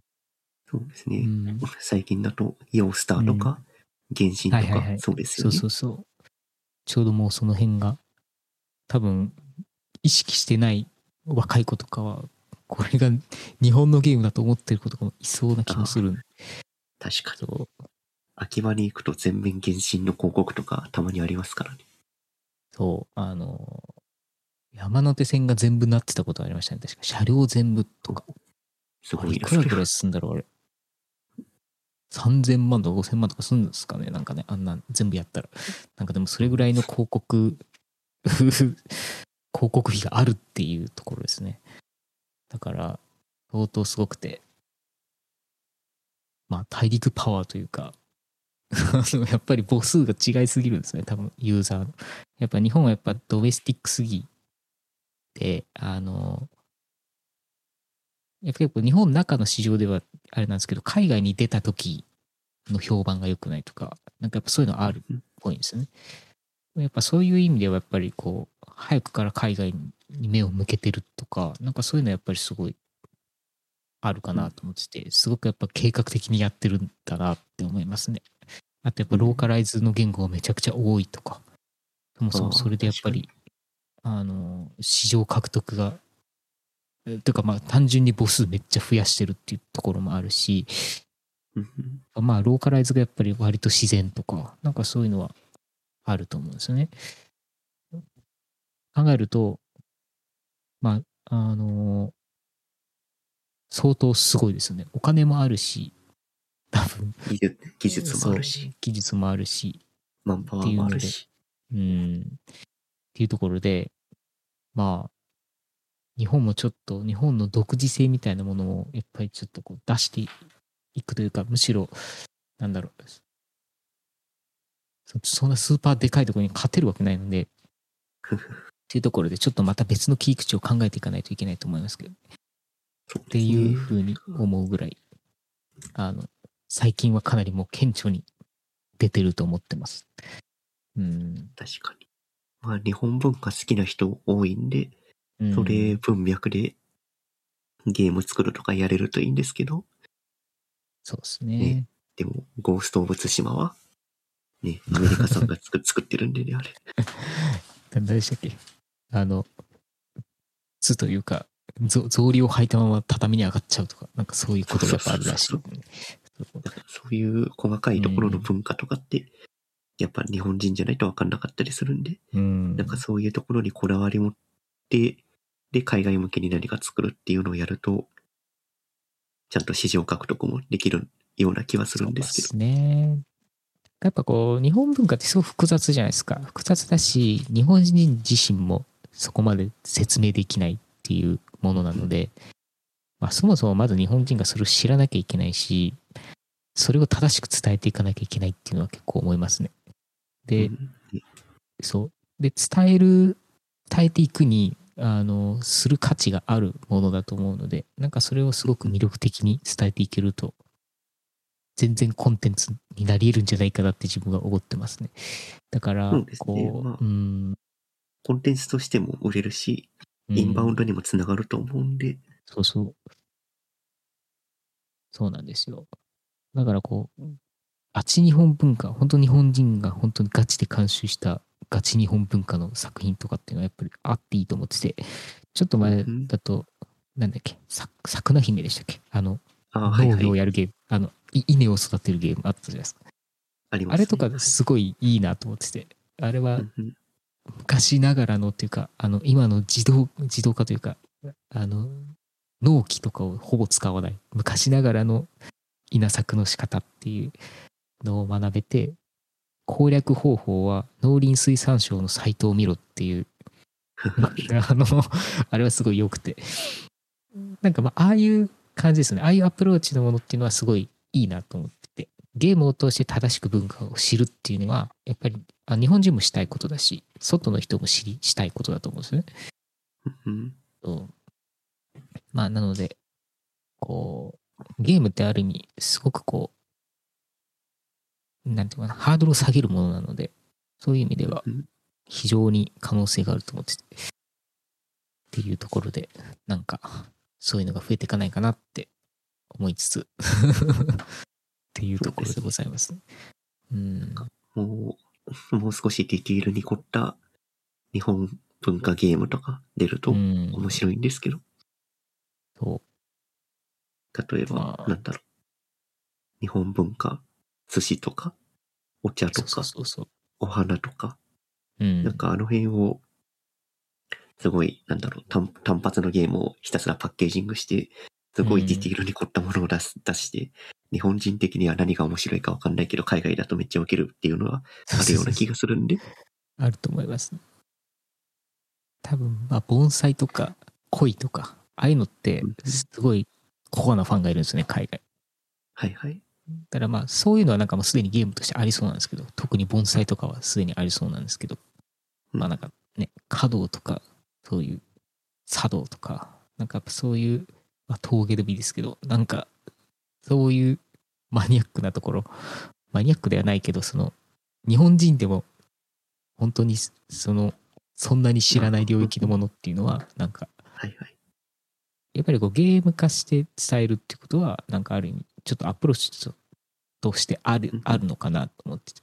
そうですね。ん、最近だと、ヨースターとか、原神とはいはいはい、かそうですそうよね。そうそう。ちょうどもうその辺が、多分、意識してない若い子とかは、これが日本のゲームだと思ってる子とかもいそうな気もするんで確かに。そう秋葉に行くと全面原神の広告とかたまにありますからね。そう、あの、山手線が全部なってたことありましたね。確か車両全部とか。すごいですねいくらぐらいすんだろう、あれ。3000万とか5000万とかするんですかねなんかね、あんなん全部やったら。なんかでもそれぐらいの広告、広告費があるっていうところですね。だから、相当すごくて、まあ大陸パワーというか、やっぱり母数が違いすぎるんですね、多分ユーザーの。やっぱ日本はやっぱドメスティックすぎて、あの、やっぱ結構日本の中の市場ではあれなんですけど、海外に出た時の評判が良くないとか、なんかやっぱそういうのあるっぽいんですよね。やっぱそういう意味ではやっぱりこう、早くから海外に目を向けてるとか、なんかそういうのはやっぱりすごいあるかなと思ってて、すごくやっぱ計画的にやってるんだなって思いますね。あとやっぱローカライズの言語がめちゃくちゃ多いとか、そもそもそれでやっぱり、あの、市場獲得が、えというかまあ単純に母数めっちゃ増やしてるっていうところもあるし、まあローカライズがやっぱり割と自然とか、なんかそういうのはあると思うんですよね。考えると、まあ、あの相当すごいですよね。お金もあるし、多分。技術技術もあるし技術もあるし、マンパワーもあるし。うん。っていうところで、まあ、日本もちょっと、日本の独自性みたいなものを、やっぱりちょっとこう出していくというか、むしろ、なんだろう。そそんなスーパーでかいところに勝てるわけないので、っていうところで、ちょっとまた別の切り口を考えていかないといけないと思いますけど、そうっていうふうに思うぐらい、あの、最近はかなりもう顕著に出てると思ってます。うん。確かに。まあ日本文化好きな人多いんで、うんそれ文脈でゲーム作るとかやれるといいんですけど、そうですねね。でも、ゴースト・オブ・ツシマは、ね、アメリカさんが作 作ってるんでね、あれ。何でしたっけ？あの、図というか、ぞ草履を履いたまま畳に上がっちゃうとか、なんかそういうことがやっぱあるらしい、そういう細かいところの文化とかって、やっぱ日本人じゃないと分かんなかったりするんで、うん。なんかそういうところにこだわり持って、で、海外向けに何か作るっていうのをやると、ちゃんと市場獲得もできるような気はするんですけど。そうですね。やっぱこう、日本文化ってすごく複雑じゃないですか。複雑だし、日本人自身もそこまで説明できないっていうものなので、まあそもそもまず日本人がそれを知らなきゃいけないし、それを正しく伝えていかなきゃいけないっていうのは結構思いますね。で、うんそう。で、伝える、伝えていくに、あの、する価値があるものだと思うので、なんかそれをすごく魅力的に伝えていけると、全然コンテンツになり得るんじゃないかなって自分は思ってますね。だから、そうですこねまあう、うん、コンテンツとしても売れるし、うん。インバウンドにもつながると思うんで、そうそう。そうなんですよ。だからこう、ガチ日本文化、本当日本人が本当にガチで監修したガチ日本文化の作品とかっていうのはやっぱりあっていいと思ってて、ちょっと前だと、なんだっけ、さ桜姫でしたっけ？あの、ああ、はい農はい。業をやるゲーム、あの、い稲を育てるゲームあったじゃないですか。あります、あれとかすごいいいなと思ってて、あれはうんうん昔ながらのっていうか、あの、今の自動、自動化というか、あの、納期とかをほぼ使わない、昔ながらの稲作の仕方っていうのを学べて、攻略方法は農林水産省のサイトを見ろっていう、あの、あれはすごい良くて。なんかまあ、ああいう感じですね。ああいうアプローチのものっていうのはすごいいいなと思ってて。ゲームを通して正しく文化を知るっていうのは、やっぱりあ日本人もしたいことだし、外の人も知りしたいことだと思うんですよね。うんまあ、なので、こう、ゲームってある意味、すごくこう、なんていうかな、ハードルを下げるものなので、そういう意味ではうん非常に可能性があると思ってて、っていうところで、なんか、そういうのが増えていかないかなって思いつつ、っていうところでございますね。うん。もう、もう少しディティールに凝った日本文化ゲームとか出るとうん面白いんですけど、そう。例えばま、あなんだろう。日本文化、寿司とか、お茶とかそう、そうそう。お花とか、うん。なんかあの辺を、すごい、なんだろう、単単発のゲームをひたすらパッケージングして、すごいディティールに凝ったものを出す、出して、日本人的には何が面白いかわかんないけど、海外だとめっちゃ受けるっていうのはあるような気がするんで。あると思います。多分、まあ、盆栽とか恋とか、ああいうのってうん、すごいコアなファンがいるんですよね、海外。はいはい。だからまあ、そういうのはなんかもうすでにゲームとしてありそうなんですけど、特に盆栽とかはすでにありそうなんですけど、まあなんかね、華道とか、そういう茶道とか、なんかやっぱそういう、まあ、峠でもいいですけど、なんか、そういうマニアックなところ、マニアックではないけど、その、日本人でも、本当に、その、そんなに知らない領域のものっていうのは、なんか、はいはい。やっぱりこうゲーム化して伝えるっていうことは、なんかある意味、ちょっとアプローチととしてあるうんあるのかなと思ってて。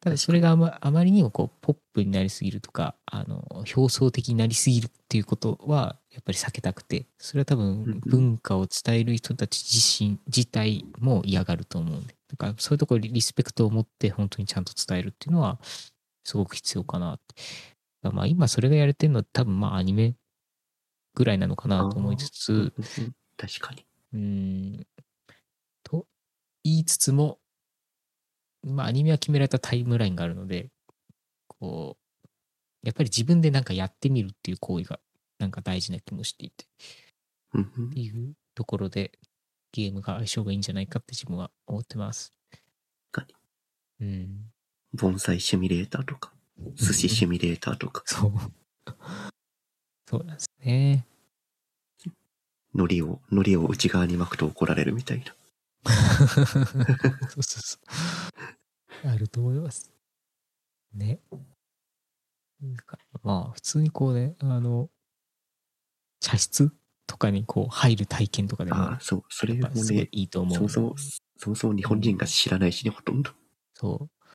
ただそれがあまあまりにもこうポップになりすぎるとか、あの、表層的になりすぎるっていうことは、やっぱり避けたくて、それは多うん分文化を伝える人たち自身、自体も嫌がると思うんで。だからそういうところにリスペクトを持って本当にちゃんと伝えるっていうのは、すごく必要かなって。まあ今それがやれてるのは多分まあアニメぐらいなのかなと思いつつ、確かに。うーん、と言いつつも、まあアニメは決められたタイムラインがあるので、こう、やっぱり自分でなんかやってみるっていう行為がなんか大事な気もしていて、っていうところでゲームが相性がいいんじゃないかって自分は思ってます。確かうん。盆栽シミュレーターとか、寿司シミュレーターとか、そう。そうなんですね。海苔を、海苔を内側に巻くと怒られるみたいな。そうそうそう。あると思います。ね。なんかまあ、普通にこうね、あの、茶室とかにこう入る体験とかでも、ああ、そう、それもね、いいと思う。そもそも、そもそも日本人が知らないしね、ほとんど。そう。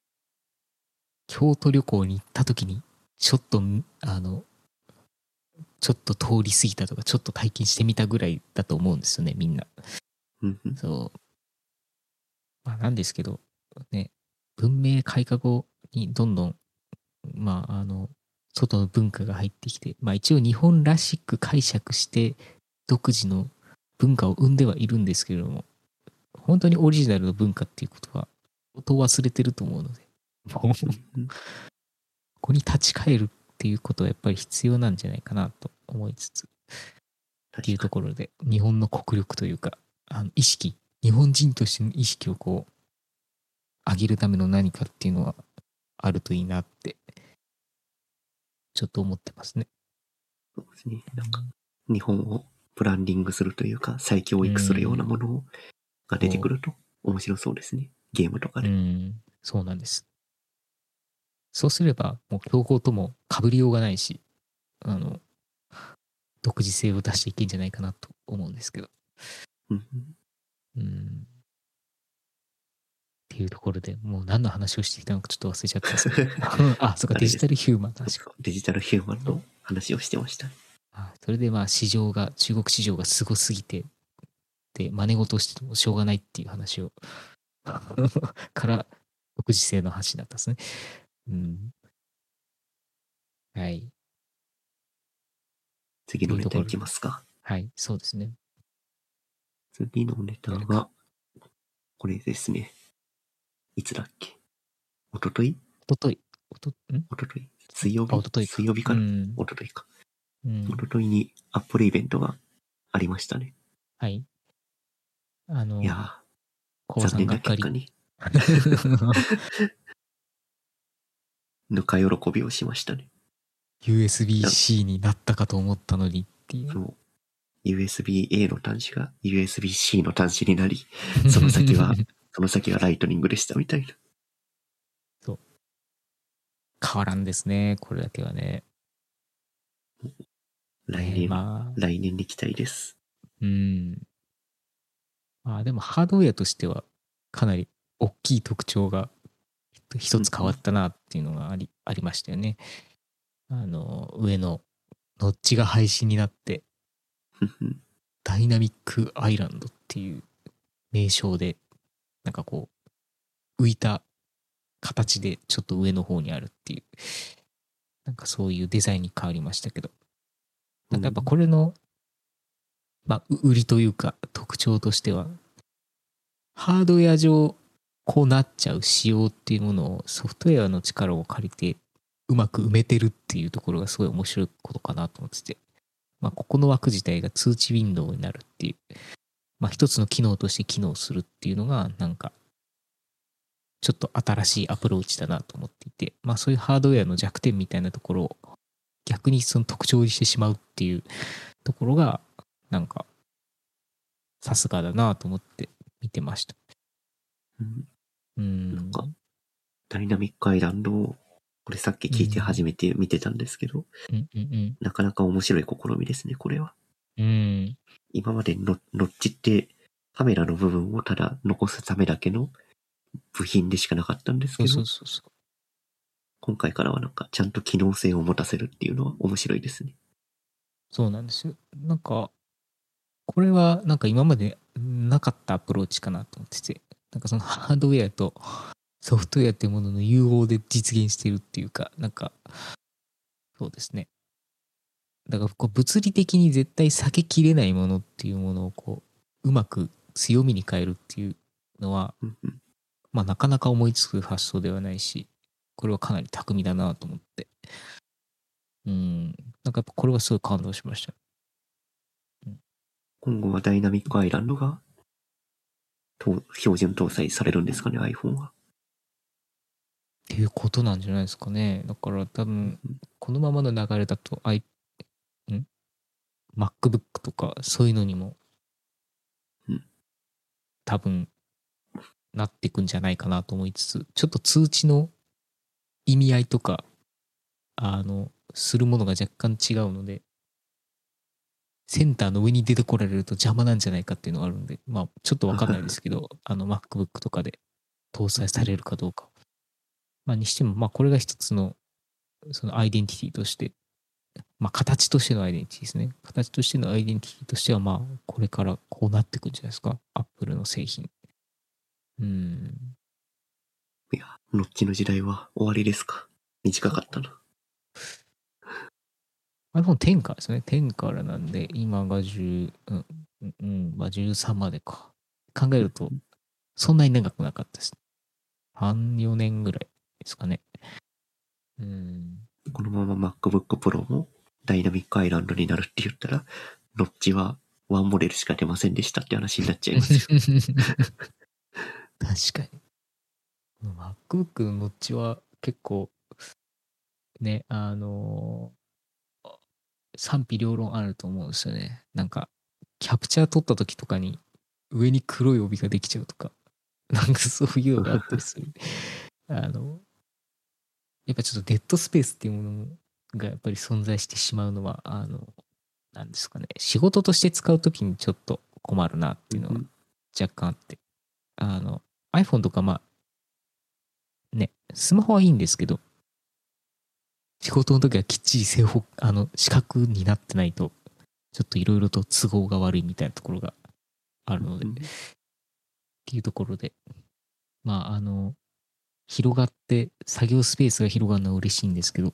京都旅行に行った時に、ちょっと、あの、ちょっと通り過ぎたとか、ちょっと体験してみたぐらいだと思うんですよね、みんな。そう。まあなんですけど、ね、文明開化後にどんどん、まあ、あの、外の文化が入ってきて、まあ一応日本らしく解釈して独自の文化を生んではいるんですけれども、本当にオリジナルの文化っていうことは、音忘れてると思うので、ここに立ち返るっていうことはやっぱり必要なんじゃないかなと思いつつ、っていうところで、日本の国力というか、あの意識、日本人としての意識をこう、上げるための何かっていうのはあるといいなって、ちょっと思ってますね。そうですね。なんか、日本をブランディングするというか、再教育するようなものが出てくると面白そうですね。ゲームとかうで。ん、そうなんです。そうすれば、もう競合とも被りようがないし、あの、独自性を出していけんじゃないかなと思うんですけど。うんうん。っていうところでもう何の話をしてきたのかちょっと忘れちゃったんですけど。あ、そうか、デジタルヒューマン、確か。デジタルヒューマンの話をしてました。あそれでまあ市場が、中国市場がすごすぎて、で、真似事をしてもしょうがないっていう話を、から、独自性の話だったんですね。うん。はい。次のネタいきますか。はい、そうですね。次のネタが、これですね。いつだっけ？おととい？おととい、おと、ん？おととい？水曜日？あ、おとといか。水曜日かな、うん。おとといか。うんおとといにアップルイベントがありましたね。はい。あのい、や高ー、残念な結果。に、ぬか喜びをしましたね。USB-C になったかと思ったのにっていう。そう USB-A の端子が USB-C の端子になり、その先は、その先はライトニングでしたみたいな。変わらんですね、これだけはね。ね来年、まあ、来年に期待です。うん。まあでもハードウェアとしてはかなり大きい特徴が一つ変わったなっていうのがあり,、ありましたよね。あの、上のノッチが廃止になってダイナミックアイランドっていう名称で、なんかこう、浮いた形でちょっと上の方にあるっていう、なんかそういうデザインに変わりましたけど、なんかやっぱこれの、まあ、売りというか特徴としては、ハードウェア上、こうなっちゃう仕様っていうものをソフトウェアの力を借りて、うまく埋めてるっていうところがすごい面白いことかなと思ってて、まあ、ここの枠自体が通知ウィンドウになるっていう、まあ、一つの機能として機能するっていうのが、なんか、ちょっと新しいアプローチだなと思っていて、まあ、そういうハードウェアの弱点みたいなところを逆にその特徴にしてしまうっていうところが、なんか、さすがだなと思って見てました。うんうん。なんかダイナミックアイランドを、これさっき聞いて初めて見てたんですけど、うんうんなかなか面白い試みですね、これは。うん。うん。今までノノッチってカメラの部分をただ残すためだけの部品でしかなかったんですけど、そうそうそう。今回からはなんかちゃんと機能性を持たせるっていうのは面白いですね。そうなんですよ。なんか、これはなんか今までなかったアプローチかなと思ってて、なんかそのハードウェアと ソフトウェアっていうものの融合で実現してるっていうか、なんか、そうですね。だからこう物理的に絶対避けきれないものっていうものをこう、うまく強みに変えるっていうのは、うんうんまあなかなか思いつく発想ではないし、これはかなり巧みだなと思って。うん。なんかやっぱこれはすごい感動しました。今後はダイナミックアイランドがと標準搭載されるんですかね、iPhone は。っていうことなんじゃないですかね。だから多分、このままの流れだと、I、ん ?MacBook とかそういうのにもうん、多分、なっていくんじゃないかなと思いつつ、ちょっと通知の意味合いとか、あの、するものが若干違うので、センターの上に出てこられると邪魔なんじゃないかっていうのがあるんで、まあ、ちょっとわかんないですけど、あの、MacBook とかで搭載されるかどうか。まあ、にしても、まあ、これが一つの、そのアイデンティティとして、まあ、形としてのアイデンティティですね。形としてのアイデンティティとしては、まあ、これからこうなっていくんじゃないですか。Apple の製品。うん。いや、ノッチの時代は終わりですか？短かったな。iPhone X からですね。10からなんで、今が10、うん、うんうん、まあ13までか。考えると、そんなに長くなかったです。3、4年ぐらいですかね。うん。このまま MacBook Pro もダイナミックアイランドになるって言ったら、ノッチはワンモデルしか出ませんでしたって話になっちゃいますよ。確かに。MacBook のノッチは結構、ね、あのー賛否両論あると思うんですよね。なんか、キャプチャー撮った時とかに上に黒い帯ができちゃうとか、なんかそういうのがあったりする。あの、やっぱちょっとデッドスペースっていうものがやっぱり存在してしまうのは、あの、なんですかね、仕事として使う時にちょっと困るなっていうのは若干あって。あの、iPhone とかまあ、ね、スマホはいいんですけど、仕事の時はきっちり正方、あの、四角になってないと、ちょっといろいろと都合が悪いみたいなところがあるので、うん。っていうところで、まあ、あの、広がって、作業スペースが広がるのは嬉しいんですけど、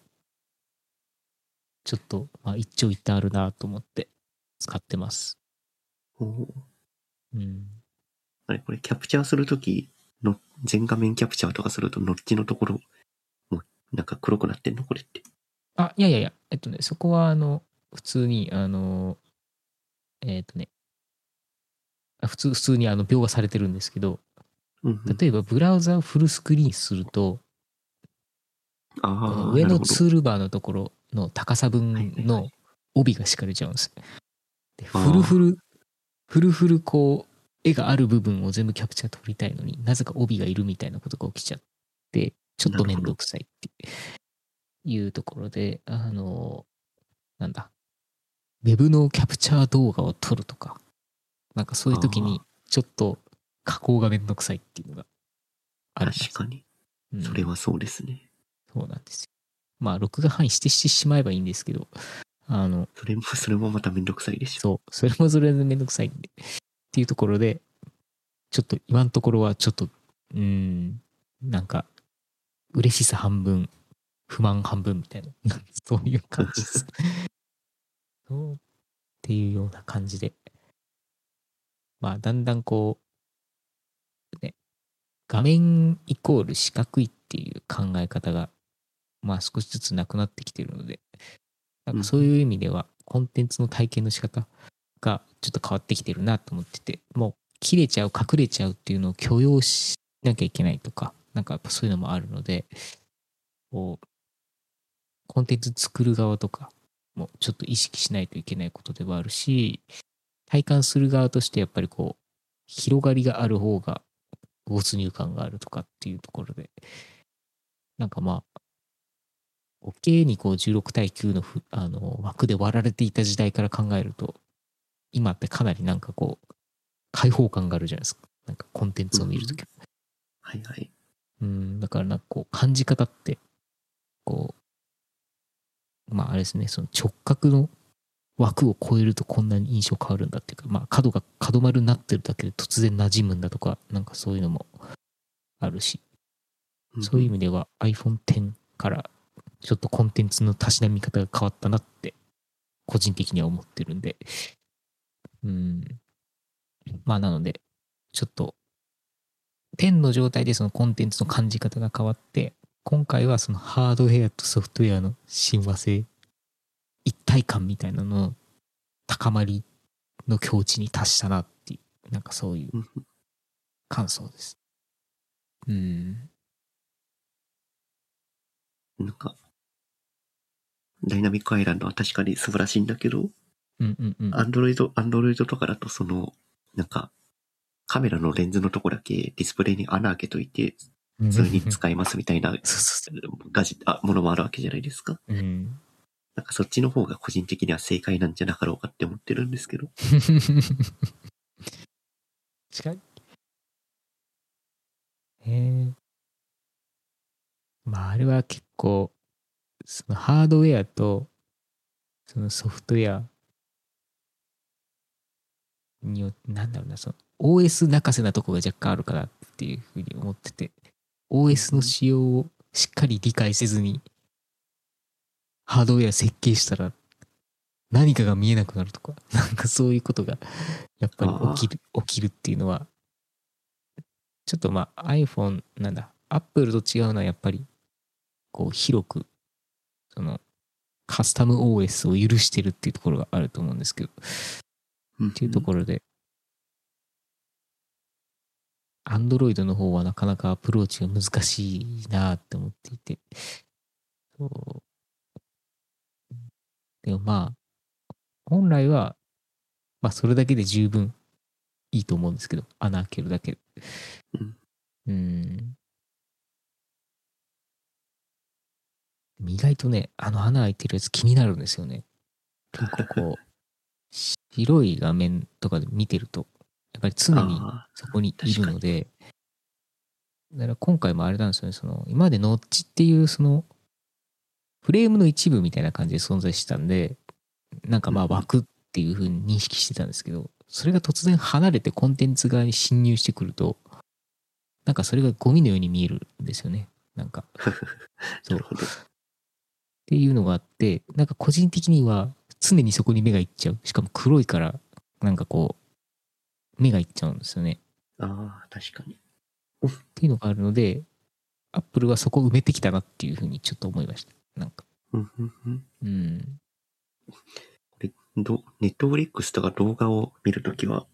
ちょっと、まあ、一長一短あるなと思って使ってます。おーうん。あれ、これキャプチャーするときの全画面キャプチャーとかするとノッチのところ、もうなんか黒くなってんの？これって。あ、いやいやいや、えっとね、そこは、あの、普通に、あの、えっとね、あ普通、普通にあの描画されてるんですけど、例えばブラウザをフルスクリーンすると、上のツールバーのところの高さ分の帯が敷かれちゃうんです。でフルフル、フルフルこう、絵がある部分を全部キャプチャー取りたいのになぜか帯がいるみたいなことが起きちゃって、ちょっとめんどくさいっていうところで、あの、なんだ、ウェブのキャプチャー動画を撮るとか、なんかそういう時にちょっと加工がめんどくさいっていうのがあるんです確かに。うんそれはそうですね。そうなんですよ。まあ、録画範囲してしてしまえばいいんですけど、あの、それも、それもまためんどくさいでしょ。そう、それもそれでめんどくさいんで。っていうところで、ちょっと今のところはちょっと、うーん、なんか、嬉しさ半分、不満半分みたいな、そういう感じです。そうっていうような感じで、まあ、だんだんこう、ね、画面イコール四角いっていう考え方が、まあ少しずつなくなってきてるので、なんかそういう意味では、コンテンツの体験の仕方がちょっと変わってきてるなと思ってて、もう切れちゃう、隠れちゃうっていうのを許容しなきゃいけないとか、なんかやっぱそういうのもあるので、こう、コンテンツ作る側とかもちょっと意識しないといけないことではあるし、体感する側としてやっぱりこう、広がりがある方が没入感があるとかっていうところで、なんかまあ、OK にこう16対9のふあの枠で割られていた時代から考えると、今ってかなりなんかこう、開放感があるじゃないですか。なんかコンテンツを見るとき。はいはい。うん、だからなんかこう、感じ方って、こう、まああれですね、その直角の枠を超えるとこんなに印象変わるんだっていうか、まあ角が角丸になってるだけで突然馴染むんだとか、なんかそういうのもあるし、そういう意味では iPhone X からちょっとコンテンツのたしなみ方が変わったなって、個人的には思ってるんで、うん。まあなので、ちょっと、10の状態でそのコンテンツの感じ方が変わって、今回はそのハードウェアとソフトウェアの親和性、一体感みたいなのの高まりの境地に達したなっていう、なんかそういううん感想です。うん。なんか、ダイナミックアイランドは確かに素晴らしいんだけど、うんうんうん。アンドロイド、アンドロイドとかだとその、なんか、カメラのレンズのとこだけディスプレイに穴開けといて、普通に使えますみたいな ガジあ、ものもあるわけじゃないですか。うん。なんかそっちの方が個人的には正解なんじゃなかろうかって思ってるんですけど。近い？へえ。まあ、あれは結構、そのハードウェアと、そのソフトウェアによって、なんだろうな、その OS 泣かせなとこが若干あるかなっていうふうに思ってて、OS の仕様をしっかり理解せずに、ハードウェア設計したら、何かが見えなくなるとか、なんかそういうことが、やっぱり起きる、起きるっていうのは、ちょっとまあ iPhone、なんだ、Apple と違うのはやっぱり、こう広く、その、カスタム OS を許してるっていうところがあると思うんですけど、うん。っていうところで、アンドロイドの方はなかなかアプローチが難しいなって思っていて、そうでもまあ、本来は、まあそれだけで十分いいと思うんですけど、穴開けるだけで。うんうん。意外とね、あの穴開いてるやつ気になるんですよね。結構こう、白い画面とかで見てると、やっぱり常にあそこにいるので、だから今回もあれなんですよね、その、今までノッチっていうその、フレームの一部みたいな感じで存在してたんで、なんかまあ枠っていう風に認識してたんですけど、それが突然離れてコンテンツ側に侵入してくると、なんかそれがゴミのように見えるんですよね。なんか、そう。っていうのがあって、なんか個人的には常にそこに目がいっちゃう。しかも黒いから、なんかこう、目がいっちゃうんですよね。ああ、確かに。っていうのがあるので、アップルはそこを埋めてきたなっていうふうにちょっと思いました。なんか。うんうんうん。うん。どネットフリックスとか動画を見るときは、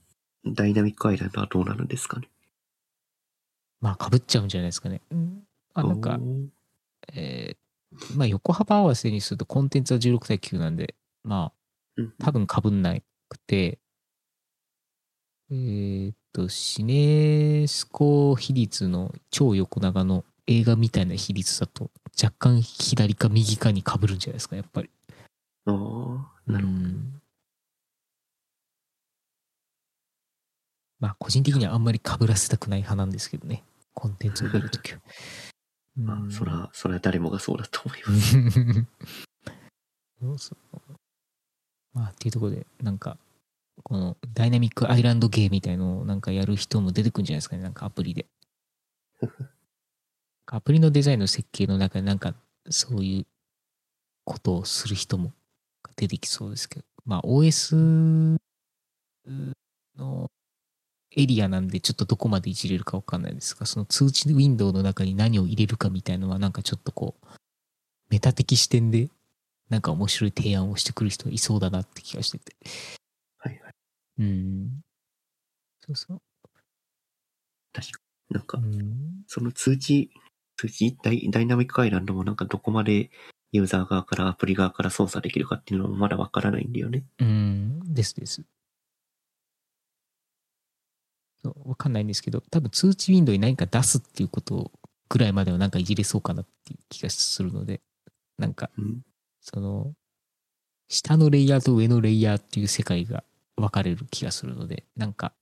ダイナミックアイランドはどうなるんですかね？まあ、被っちゃうんじゃないですかね。うん。あ、なんかえーまあ、横幅合わせにするとコンテンツは16対9なんで、まうんあ、多分被んなくて、えーっと、シネスコ比率の超横長の映画みたいな比率だと、若干左か右かに被るんじゃないですか、やっぱり。ああ、なるほうんまあ個人的にはあんまり被らせたくない派なんですけどねコンテンツを見るときは。ど。まうんあ、そら、それは誰もがそうだと思います。そうそうまあっていうところでなんかこのダイナミックアイランドゲーみたいのをなんかやる人も出てくるんじゃないですかねなんかアプリで。アプリのデザインの設計の中でなんかそういうことをする人も出てきそうですけど。まあ OS のエリアなんでちょっとどこまでいじれるかわかんないですがその通知ウィンドウの中に何を入れるかみたいのはなんかちょっとこうメタ的視点でなんか面白い提案をしてくる人いそうだなって気がしてて。はいはい。うん。そうそう。なんかう、ん。その通知、通知ダイダイナミックアイランドもなんかどこまでユーザー側からアプリ側から操作できるかっていうのもまだわからないんだよね。うんですですわかんないんですけど多分通知ウィンドウに何か出すっていうことぐらいまではなんかいじれそうかなっていう気がするのでなんかうん。その下のレイヤーと上のレイヤーっていう世界が分かれる気がするのでなんか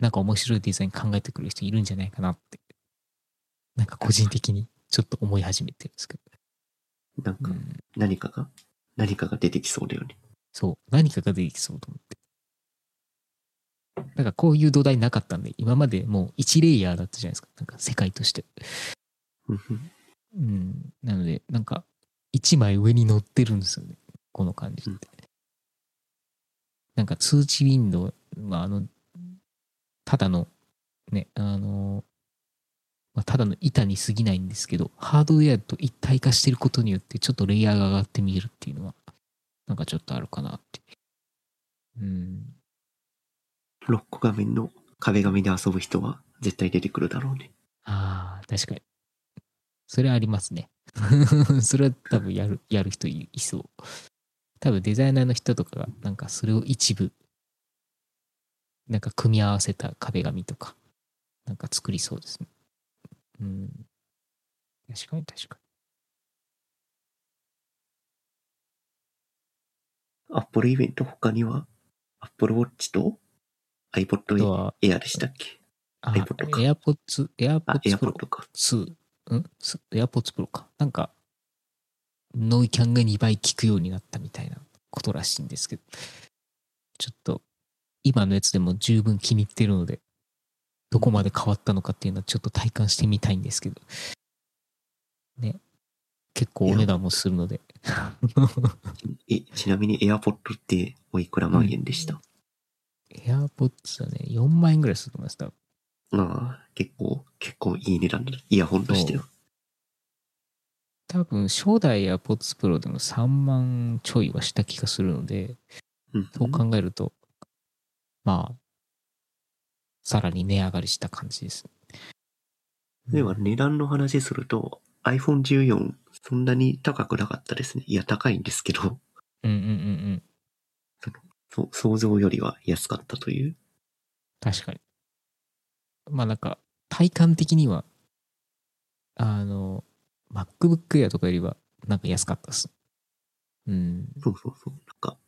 なんか面白いデザイン考えてくる人いるんじゃないかなってなんか個人的にちょっと思い始めてるんですけなんど、うか、ん、何かが、何かが出てきそうだよね。そう。何かが出てきそうと思って。なんかこういう土台なかったんで今までもう1レイヤーだったじゃないですか。なんか世界として。うんうん。うん、なので、なんか、一枚上に乗ってるんですよね。この感じって。なんか通知ウィンドウは、あの、ただの、ね、あの、まあ、ただの板に過ぎないんですけど、ハードウェアと一体化してることによって、ちょっとレイヤーが上がって見えるっていうのは、なんかちょっとあるかなって。うん。ロック画面の壁紙で遊ぶ人は絶対出てくるだろうね。ああ、確かに。それはありますね。それは多分やる、やる人いいそう。多分デザイナーの人とかが、なんかそれを一部、なんか組み合わせた壁紙とか、なんか作りそうですね。うん。確かに確かアップルイベント他には、アップルウォッチと iPod は、Air でしたっけ？あ iPod か AirPods、あ、AirPods Pro か。2、ん？す ?AirPods Pro か。なんか、ノイキャンが2倍効くようになったみたいなことらしいんですけど、ちょっと、今のやつでも十分気に入ってるので、どこまで変わったのかっていうのはちょっと体感してみたいんですけど。ね。結構お値段もするので。え、ちなみに AirPod っておいくら万円でした、AirPods はね、4万円ぐらいすると思います。多分ああ、結構、結構いい値段だ。イヤホンとしては。多分初代 AirPods Pro でも3万ちょいはした気がするので、うん。そう考えると、まあ、さらに値上がりした感じです。では値段の話すると iPhone14 そんなに高くなかったですね。いや、高いんですけど、うんうんうんうん。そ想像よりは安かったという。確かに。まあなんか、体感的には、あの、MacBook Air とかよりは、なんか安かったです。うん。そうそうそう。なんか、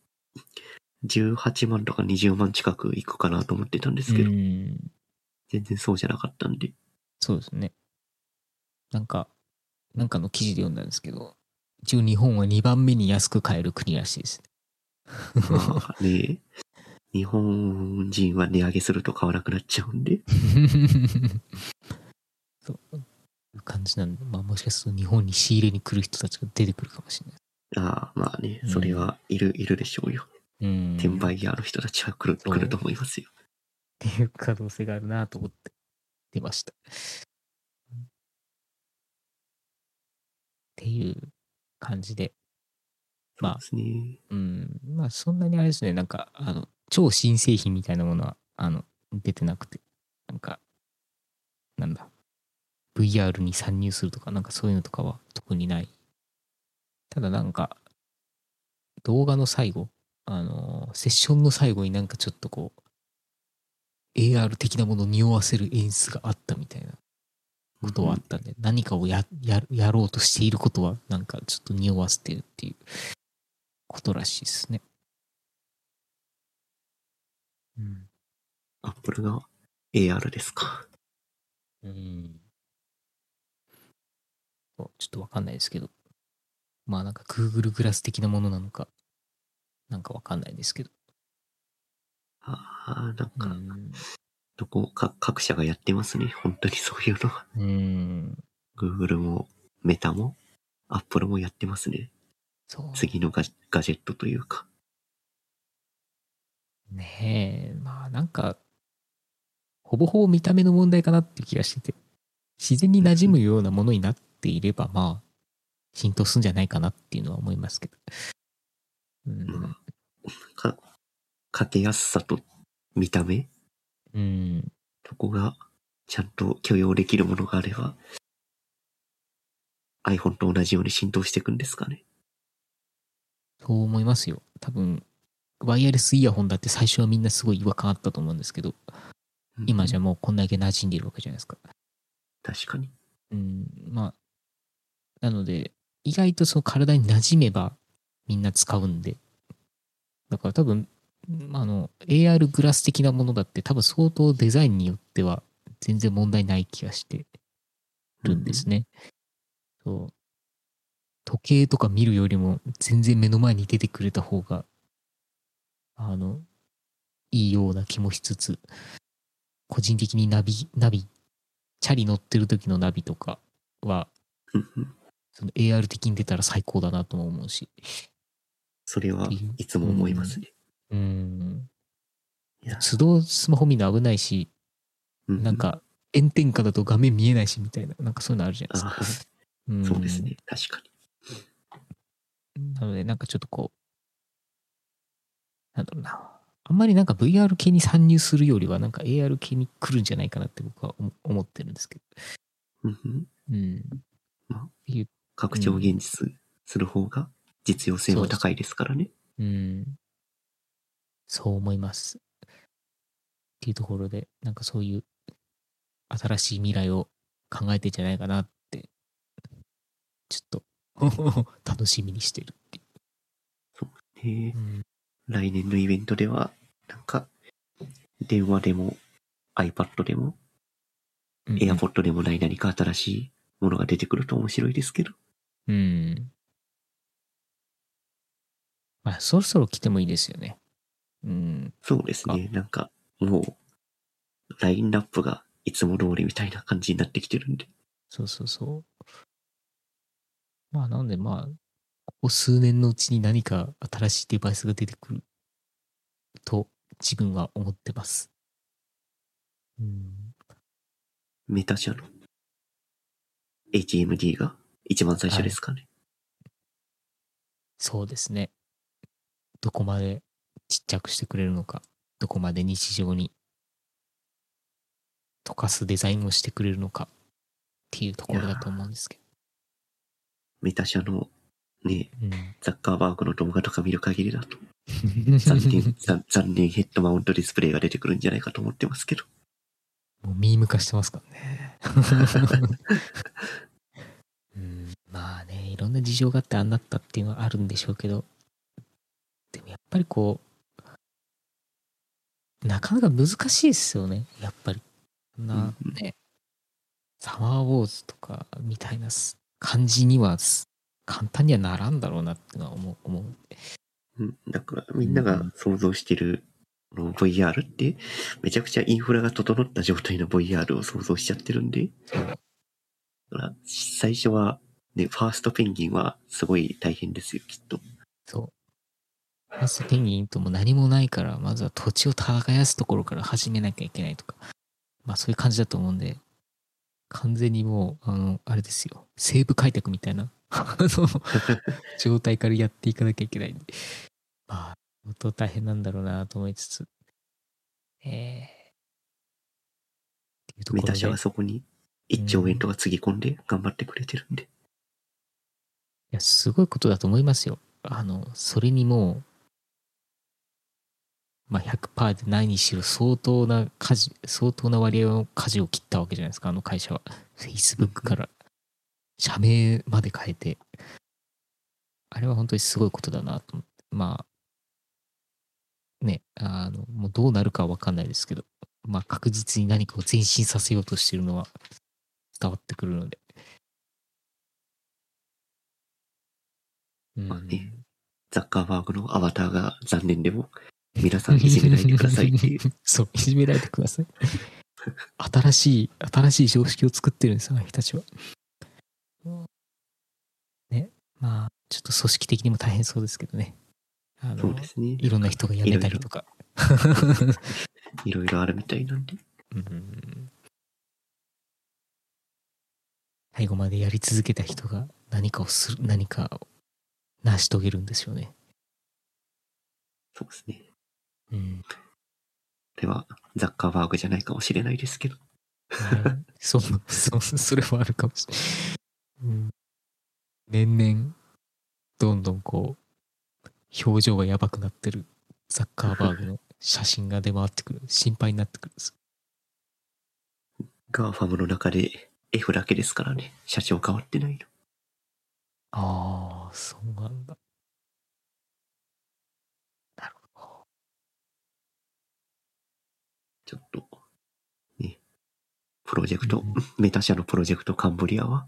18万とか20万近くいくかなと思ってたんですけど、うん全然そうじゃなかったんで。そうですね。なんか、なんかの記事で読んだんですけど、一応日本は2番目に安く買える国らしいです。まあね、日本人は値上げすると買わなくなっちゃうんで。そういう感じなんで、まあもしかすると日本に仕入れに来る人たちが出てくるかもしれない。ああ、まあねう、んそれはいる、いるでしょうよ。うん。転売ヤーの人たちは来る、来ると思いますよ。っていう可能性があるなと思って出ました。っていう感じで、まあそうですね。うん、まあそんなにあれですね、なんか、あの、超新製品みたいなものは、あの、出てなくて、なんか、なんだ、VR に参入するとか、なんかそういうのとかは特にない。ただなんか、動画の最後、あの、セッションの最後になんかちょっとこう、AR 的なものを匂わせる演出があったみたいなことはあったんで、何かをやややろうとしていることは、なんかちょっと匂わせてるっていうことらしいですね。うん。アップルが AR ですか？うん。ちょっとわかんないですけど。まあなんか Google グラス的なものなのか、なんかわかんないですけど。ああ、なんか、うん。どこか、各社がやってますね。本当にそういうのは。うん。Google も、メタも、Apple もやってますね。そう。次のガジガジェットというか。ねえ、まあなんか、ほぼほぼ見た目の問題かなっていう気がしてて、自然に馴染むようなものになっていれば、まあ、浸透するんじゃないかなっていうのは思いますけど。うん。まあ、か、かけやすさと見た目？うん。そこがちゃんと許容できるものがあれば、iPhone と同じように浸透していくんですかね？そう思いますよ。多分、ワイヤレスイヤホンだって最初はみんなすごい違和感あったと思うんですけど、今じゃうんもうこんだけ馴染んでいるわけじゃないですか。確かに。うん、まあ、なので、意外とその体に馴染めばみんな使うんで、だから多分、あの、AR グラス的なものだって多分相当デザインによっては全然問題ない気がしてるんですね。そう。時計とか見るよりも全然目の前に出てくれた方が、あの、いいような気もしつつ、個人的にナビ、ナビ、チャリ乗ってる時のナビとかは、うんうんその AR 的に出たら最高だなとも思うし。それはいつも思いますね。うん。いや都度スマホ見るの危ないし、うなん、か炎天下だと画面見えないしみたいな、なんかそういうのあるじゃないあですか。ー んそうですね。確かに。なので、なんかちょっとこう、なんだろうな。あんまりなんか VR 系に参入するよりは、なんか AR 系に来るんじゃないかなって僕は思思ってるんですけど。うんうんうん。まあ拡張現実する方が実用性は高いですからね。うん。そう思います。っていうところで、なんかそういう新しい未来を考えてんじゃないかなって、ちょっと 楽しみにしてるっていへえう。うん来年のイベントでは、なんか、電話でも iPad でもうん AirPod でもない何か新しいものが出てくると面白いですけど。うん。まあ、そろそろ来てもいいですよね。うん。そうですね。なんか、もう、ラインナップがいつも通りみたいな感じになってきてるんで。そうそうそう。まあ、なのでまあ、ここ数年のうちに何か新しいデバイスが出てくると自分は思ってます。うん。メタ社の HMD が一番最初ですかね。そうですね。どこまでちっちゃくしてくれるのか、どこまで日常に溶かすデザインをしてくれるのかっていうところだと思うんですけメタ社のね、ど。うん。ザッカーバーグの動画とか見る限りだと、残念、残残念ヘッドマウントディスプレイが出てくるんじゃないかと思ってますけど。もうミーム化してますからね。うん、まあね、いろんな事情があってあんなったっていうのはあるんでしょうけど、ぱりこう、なかなか難しいですよね、やっぱり。なうんね、サマーウォーズとかみたいなす感じにはす簡単にはならんだろうなってのは思う。思うだからみんなが想像してる、この VR って、めちゃくちゃインフラが整った状態の VR を想像しちゃってるんで、だから最初は、ね、ファーストペンギンはすごい大変ですよ、きっと。そう。ファーストペンギンとも何もないから、まずは土地を耕すところから始めなきゃいけないとか、まあそういう感じだと思うんで、完全にもう、あの、あれですよ、西部開拓みたいな、あの、状態からやっていかなきゃいけないんで、まあ、相当大変なんだろうなと思いつつ、えー、っていうメタ社はそこに1兆円とかつぎ込んで頑張ってくれてるんで。いや、すごいことだと思いますよ。あの、それにもう、まあ、100%でないにしろ相当な舵、相当な割合の舵を切ったわけじゃないですか、あの会社は。Facebook から社名まで変えて。あれは本当にすごいことだなと思って。まあ、ね、あの、もうどうなるかはわかんないですけど、まあ確実に何かを前進させようとしてるのは伝わってくるので。うんまあねザッカーバーグのアバターが残念でも、皆さんいじめないでくださいっていう。そう、いじめないでください。新しい、新しい常識を作ってるんですよ、たちは。ね、まあ、ちょっと組織的にも大変そうですけどね。あのそうですね。いろんな人が辞めたりとか。いろいろあるみたいなんで。うん最後までやり続けた人が何かをする、何かを成し遂げるんですよね。そうですね。うん。では、ザッカーバーグじゃないかもしれないですけど。はい、そう、そう、それはあるかもしれない。うん、年々、どんどんこう、表情がやばくなってるザッカーバーグの写真が出回ってくる。心配になってくるんです。 GAFAM の中で F だけですからね。社長変わってないの。ああ、そうなんだ。なるほど。ちょっと、ね。プロジェクト、うんメタ社のプロジェクトカンブリアは、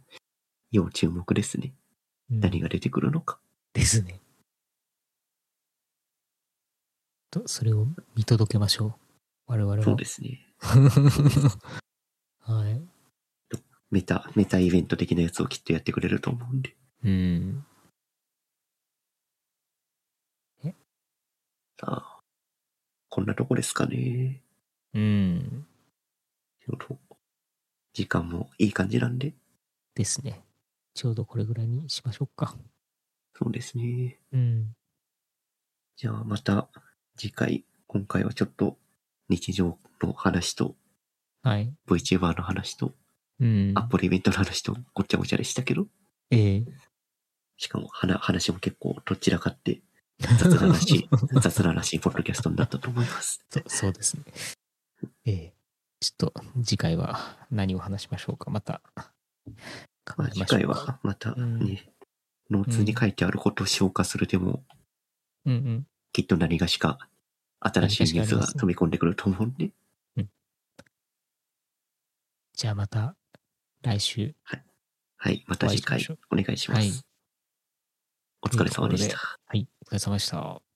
要注目ですね。うん何が出てくるのか。ですね。と、それを見届けましょう。我々は。そうですね。はい。メタ、メタイベント的なやつをきっとやってくれると思うんで。うん。さあ、こんなとこですかね。うん。ちょうど時間もいい感じなんで。ですね。ちょうどこれぐらいにしましょうか。そうですね。うん。じゃあまた次回、今回はちょっと日常の話とはい。VTuber の話とうん。アップルイベントの話とごっちゃごちゃでしたけど、ええしかも話話も結構どちらかって雑談らしい、雑談らしいポッドキャストになったと思います。そそうですね。ええちょっと次回は何を話しましょうか。また考ま次ましょうか。回はまたうんね、ノーツに書いてあることを消化するでも、うんうん。きっと何がしか新しいニュースが飛び込んでくると思うんで、じゃあまた来週。はい、また次回お願いします。はいお疲れ様でした。はい。お疲れ様でした。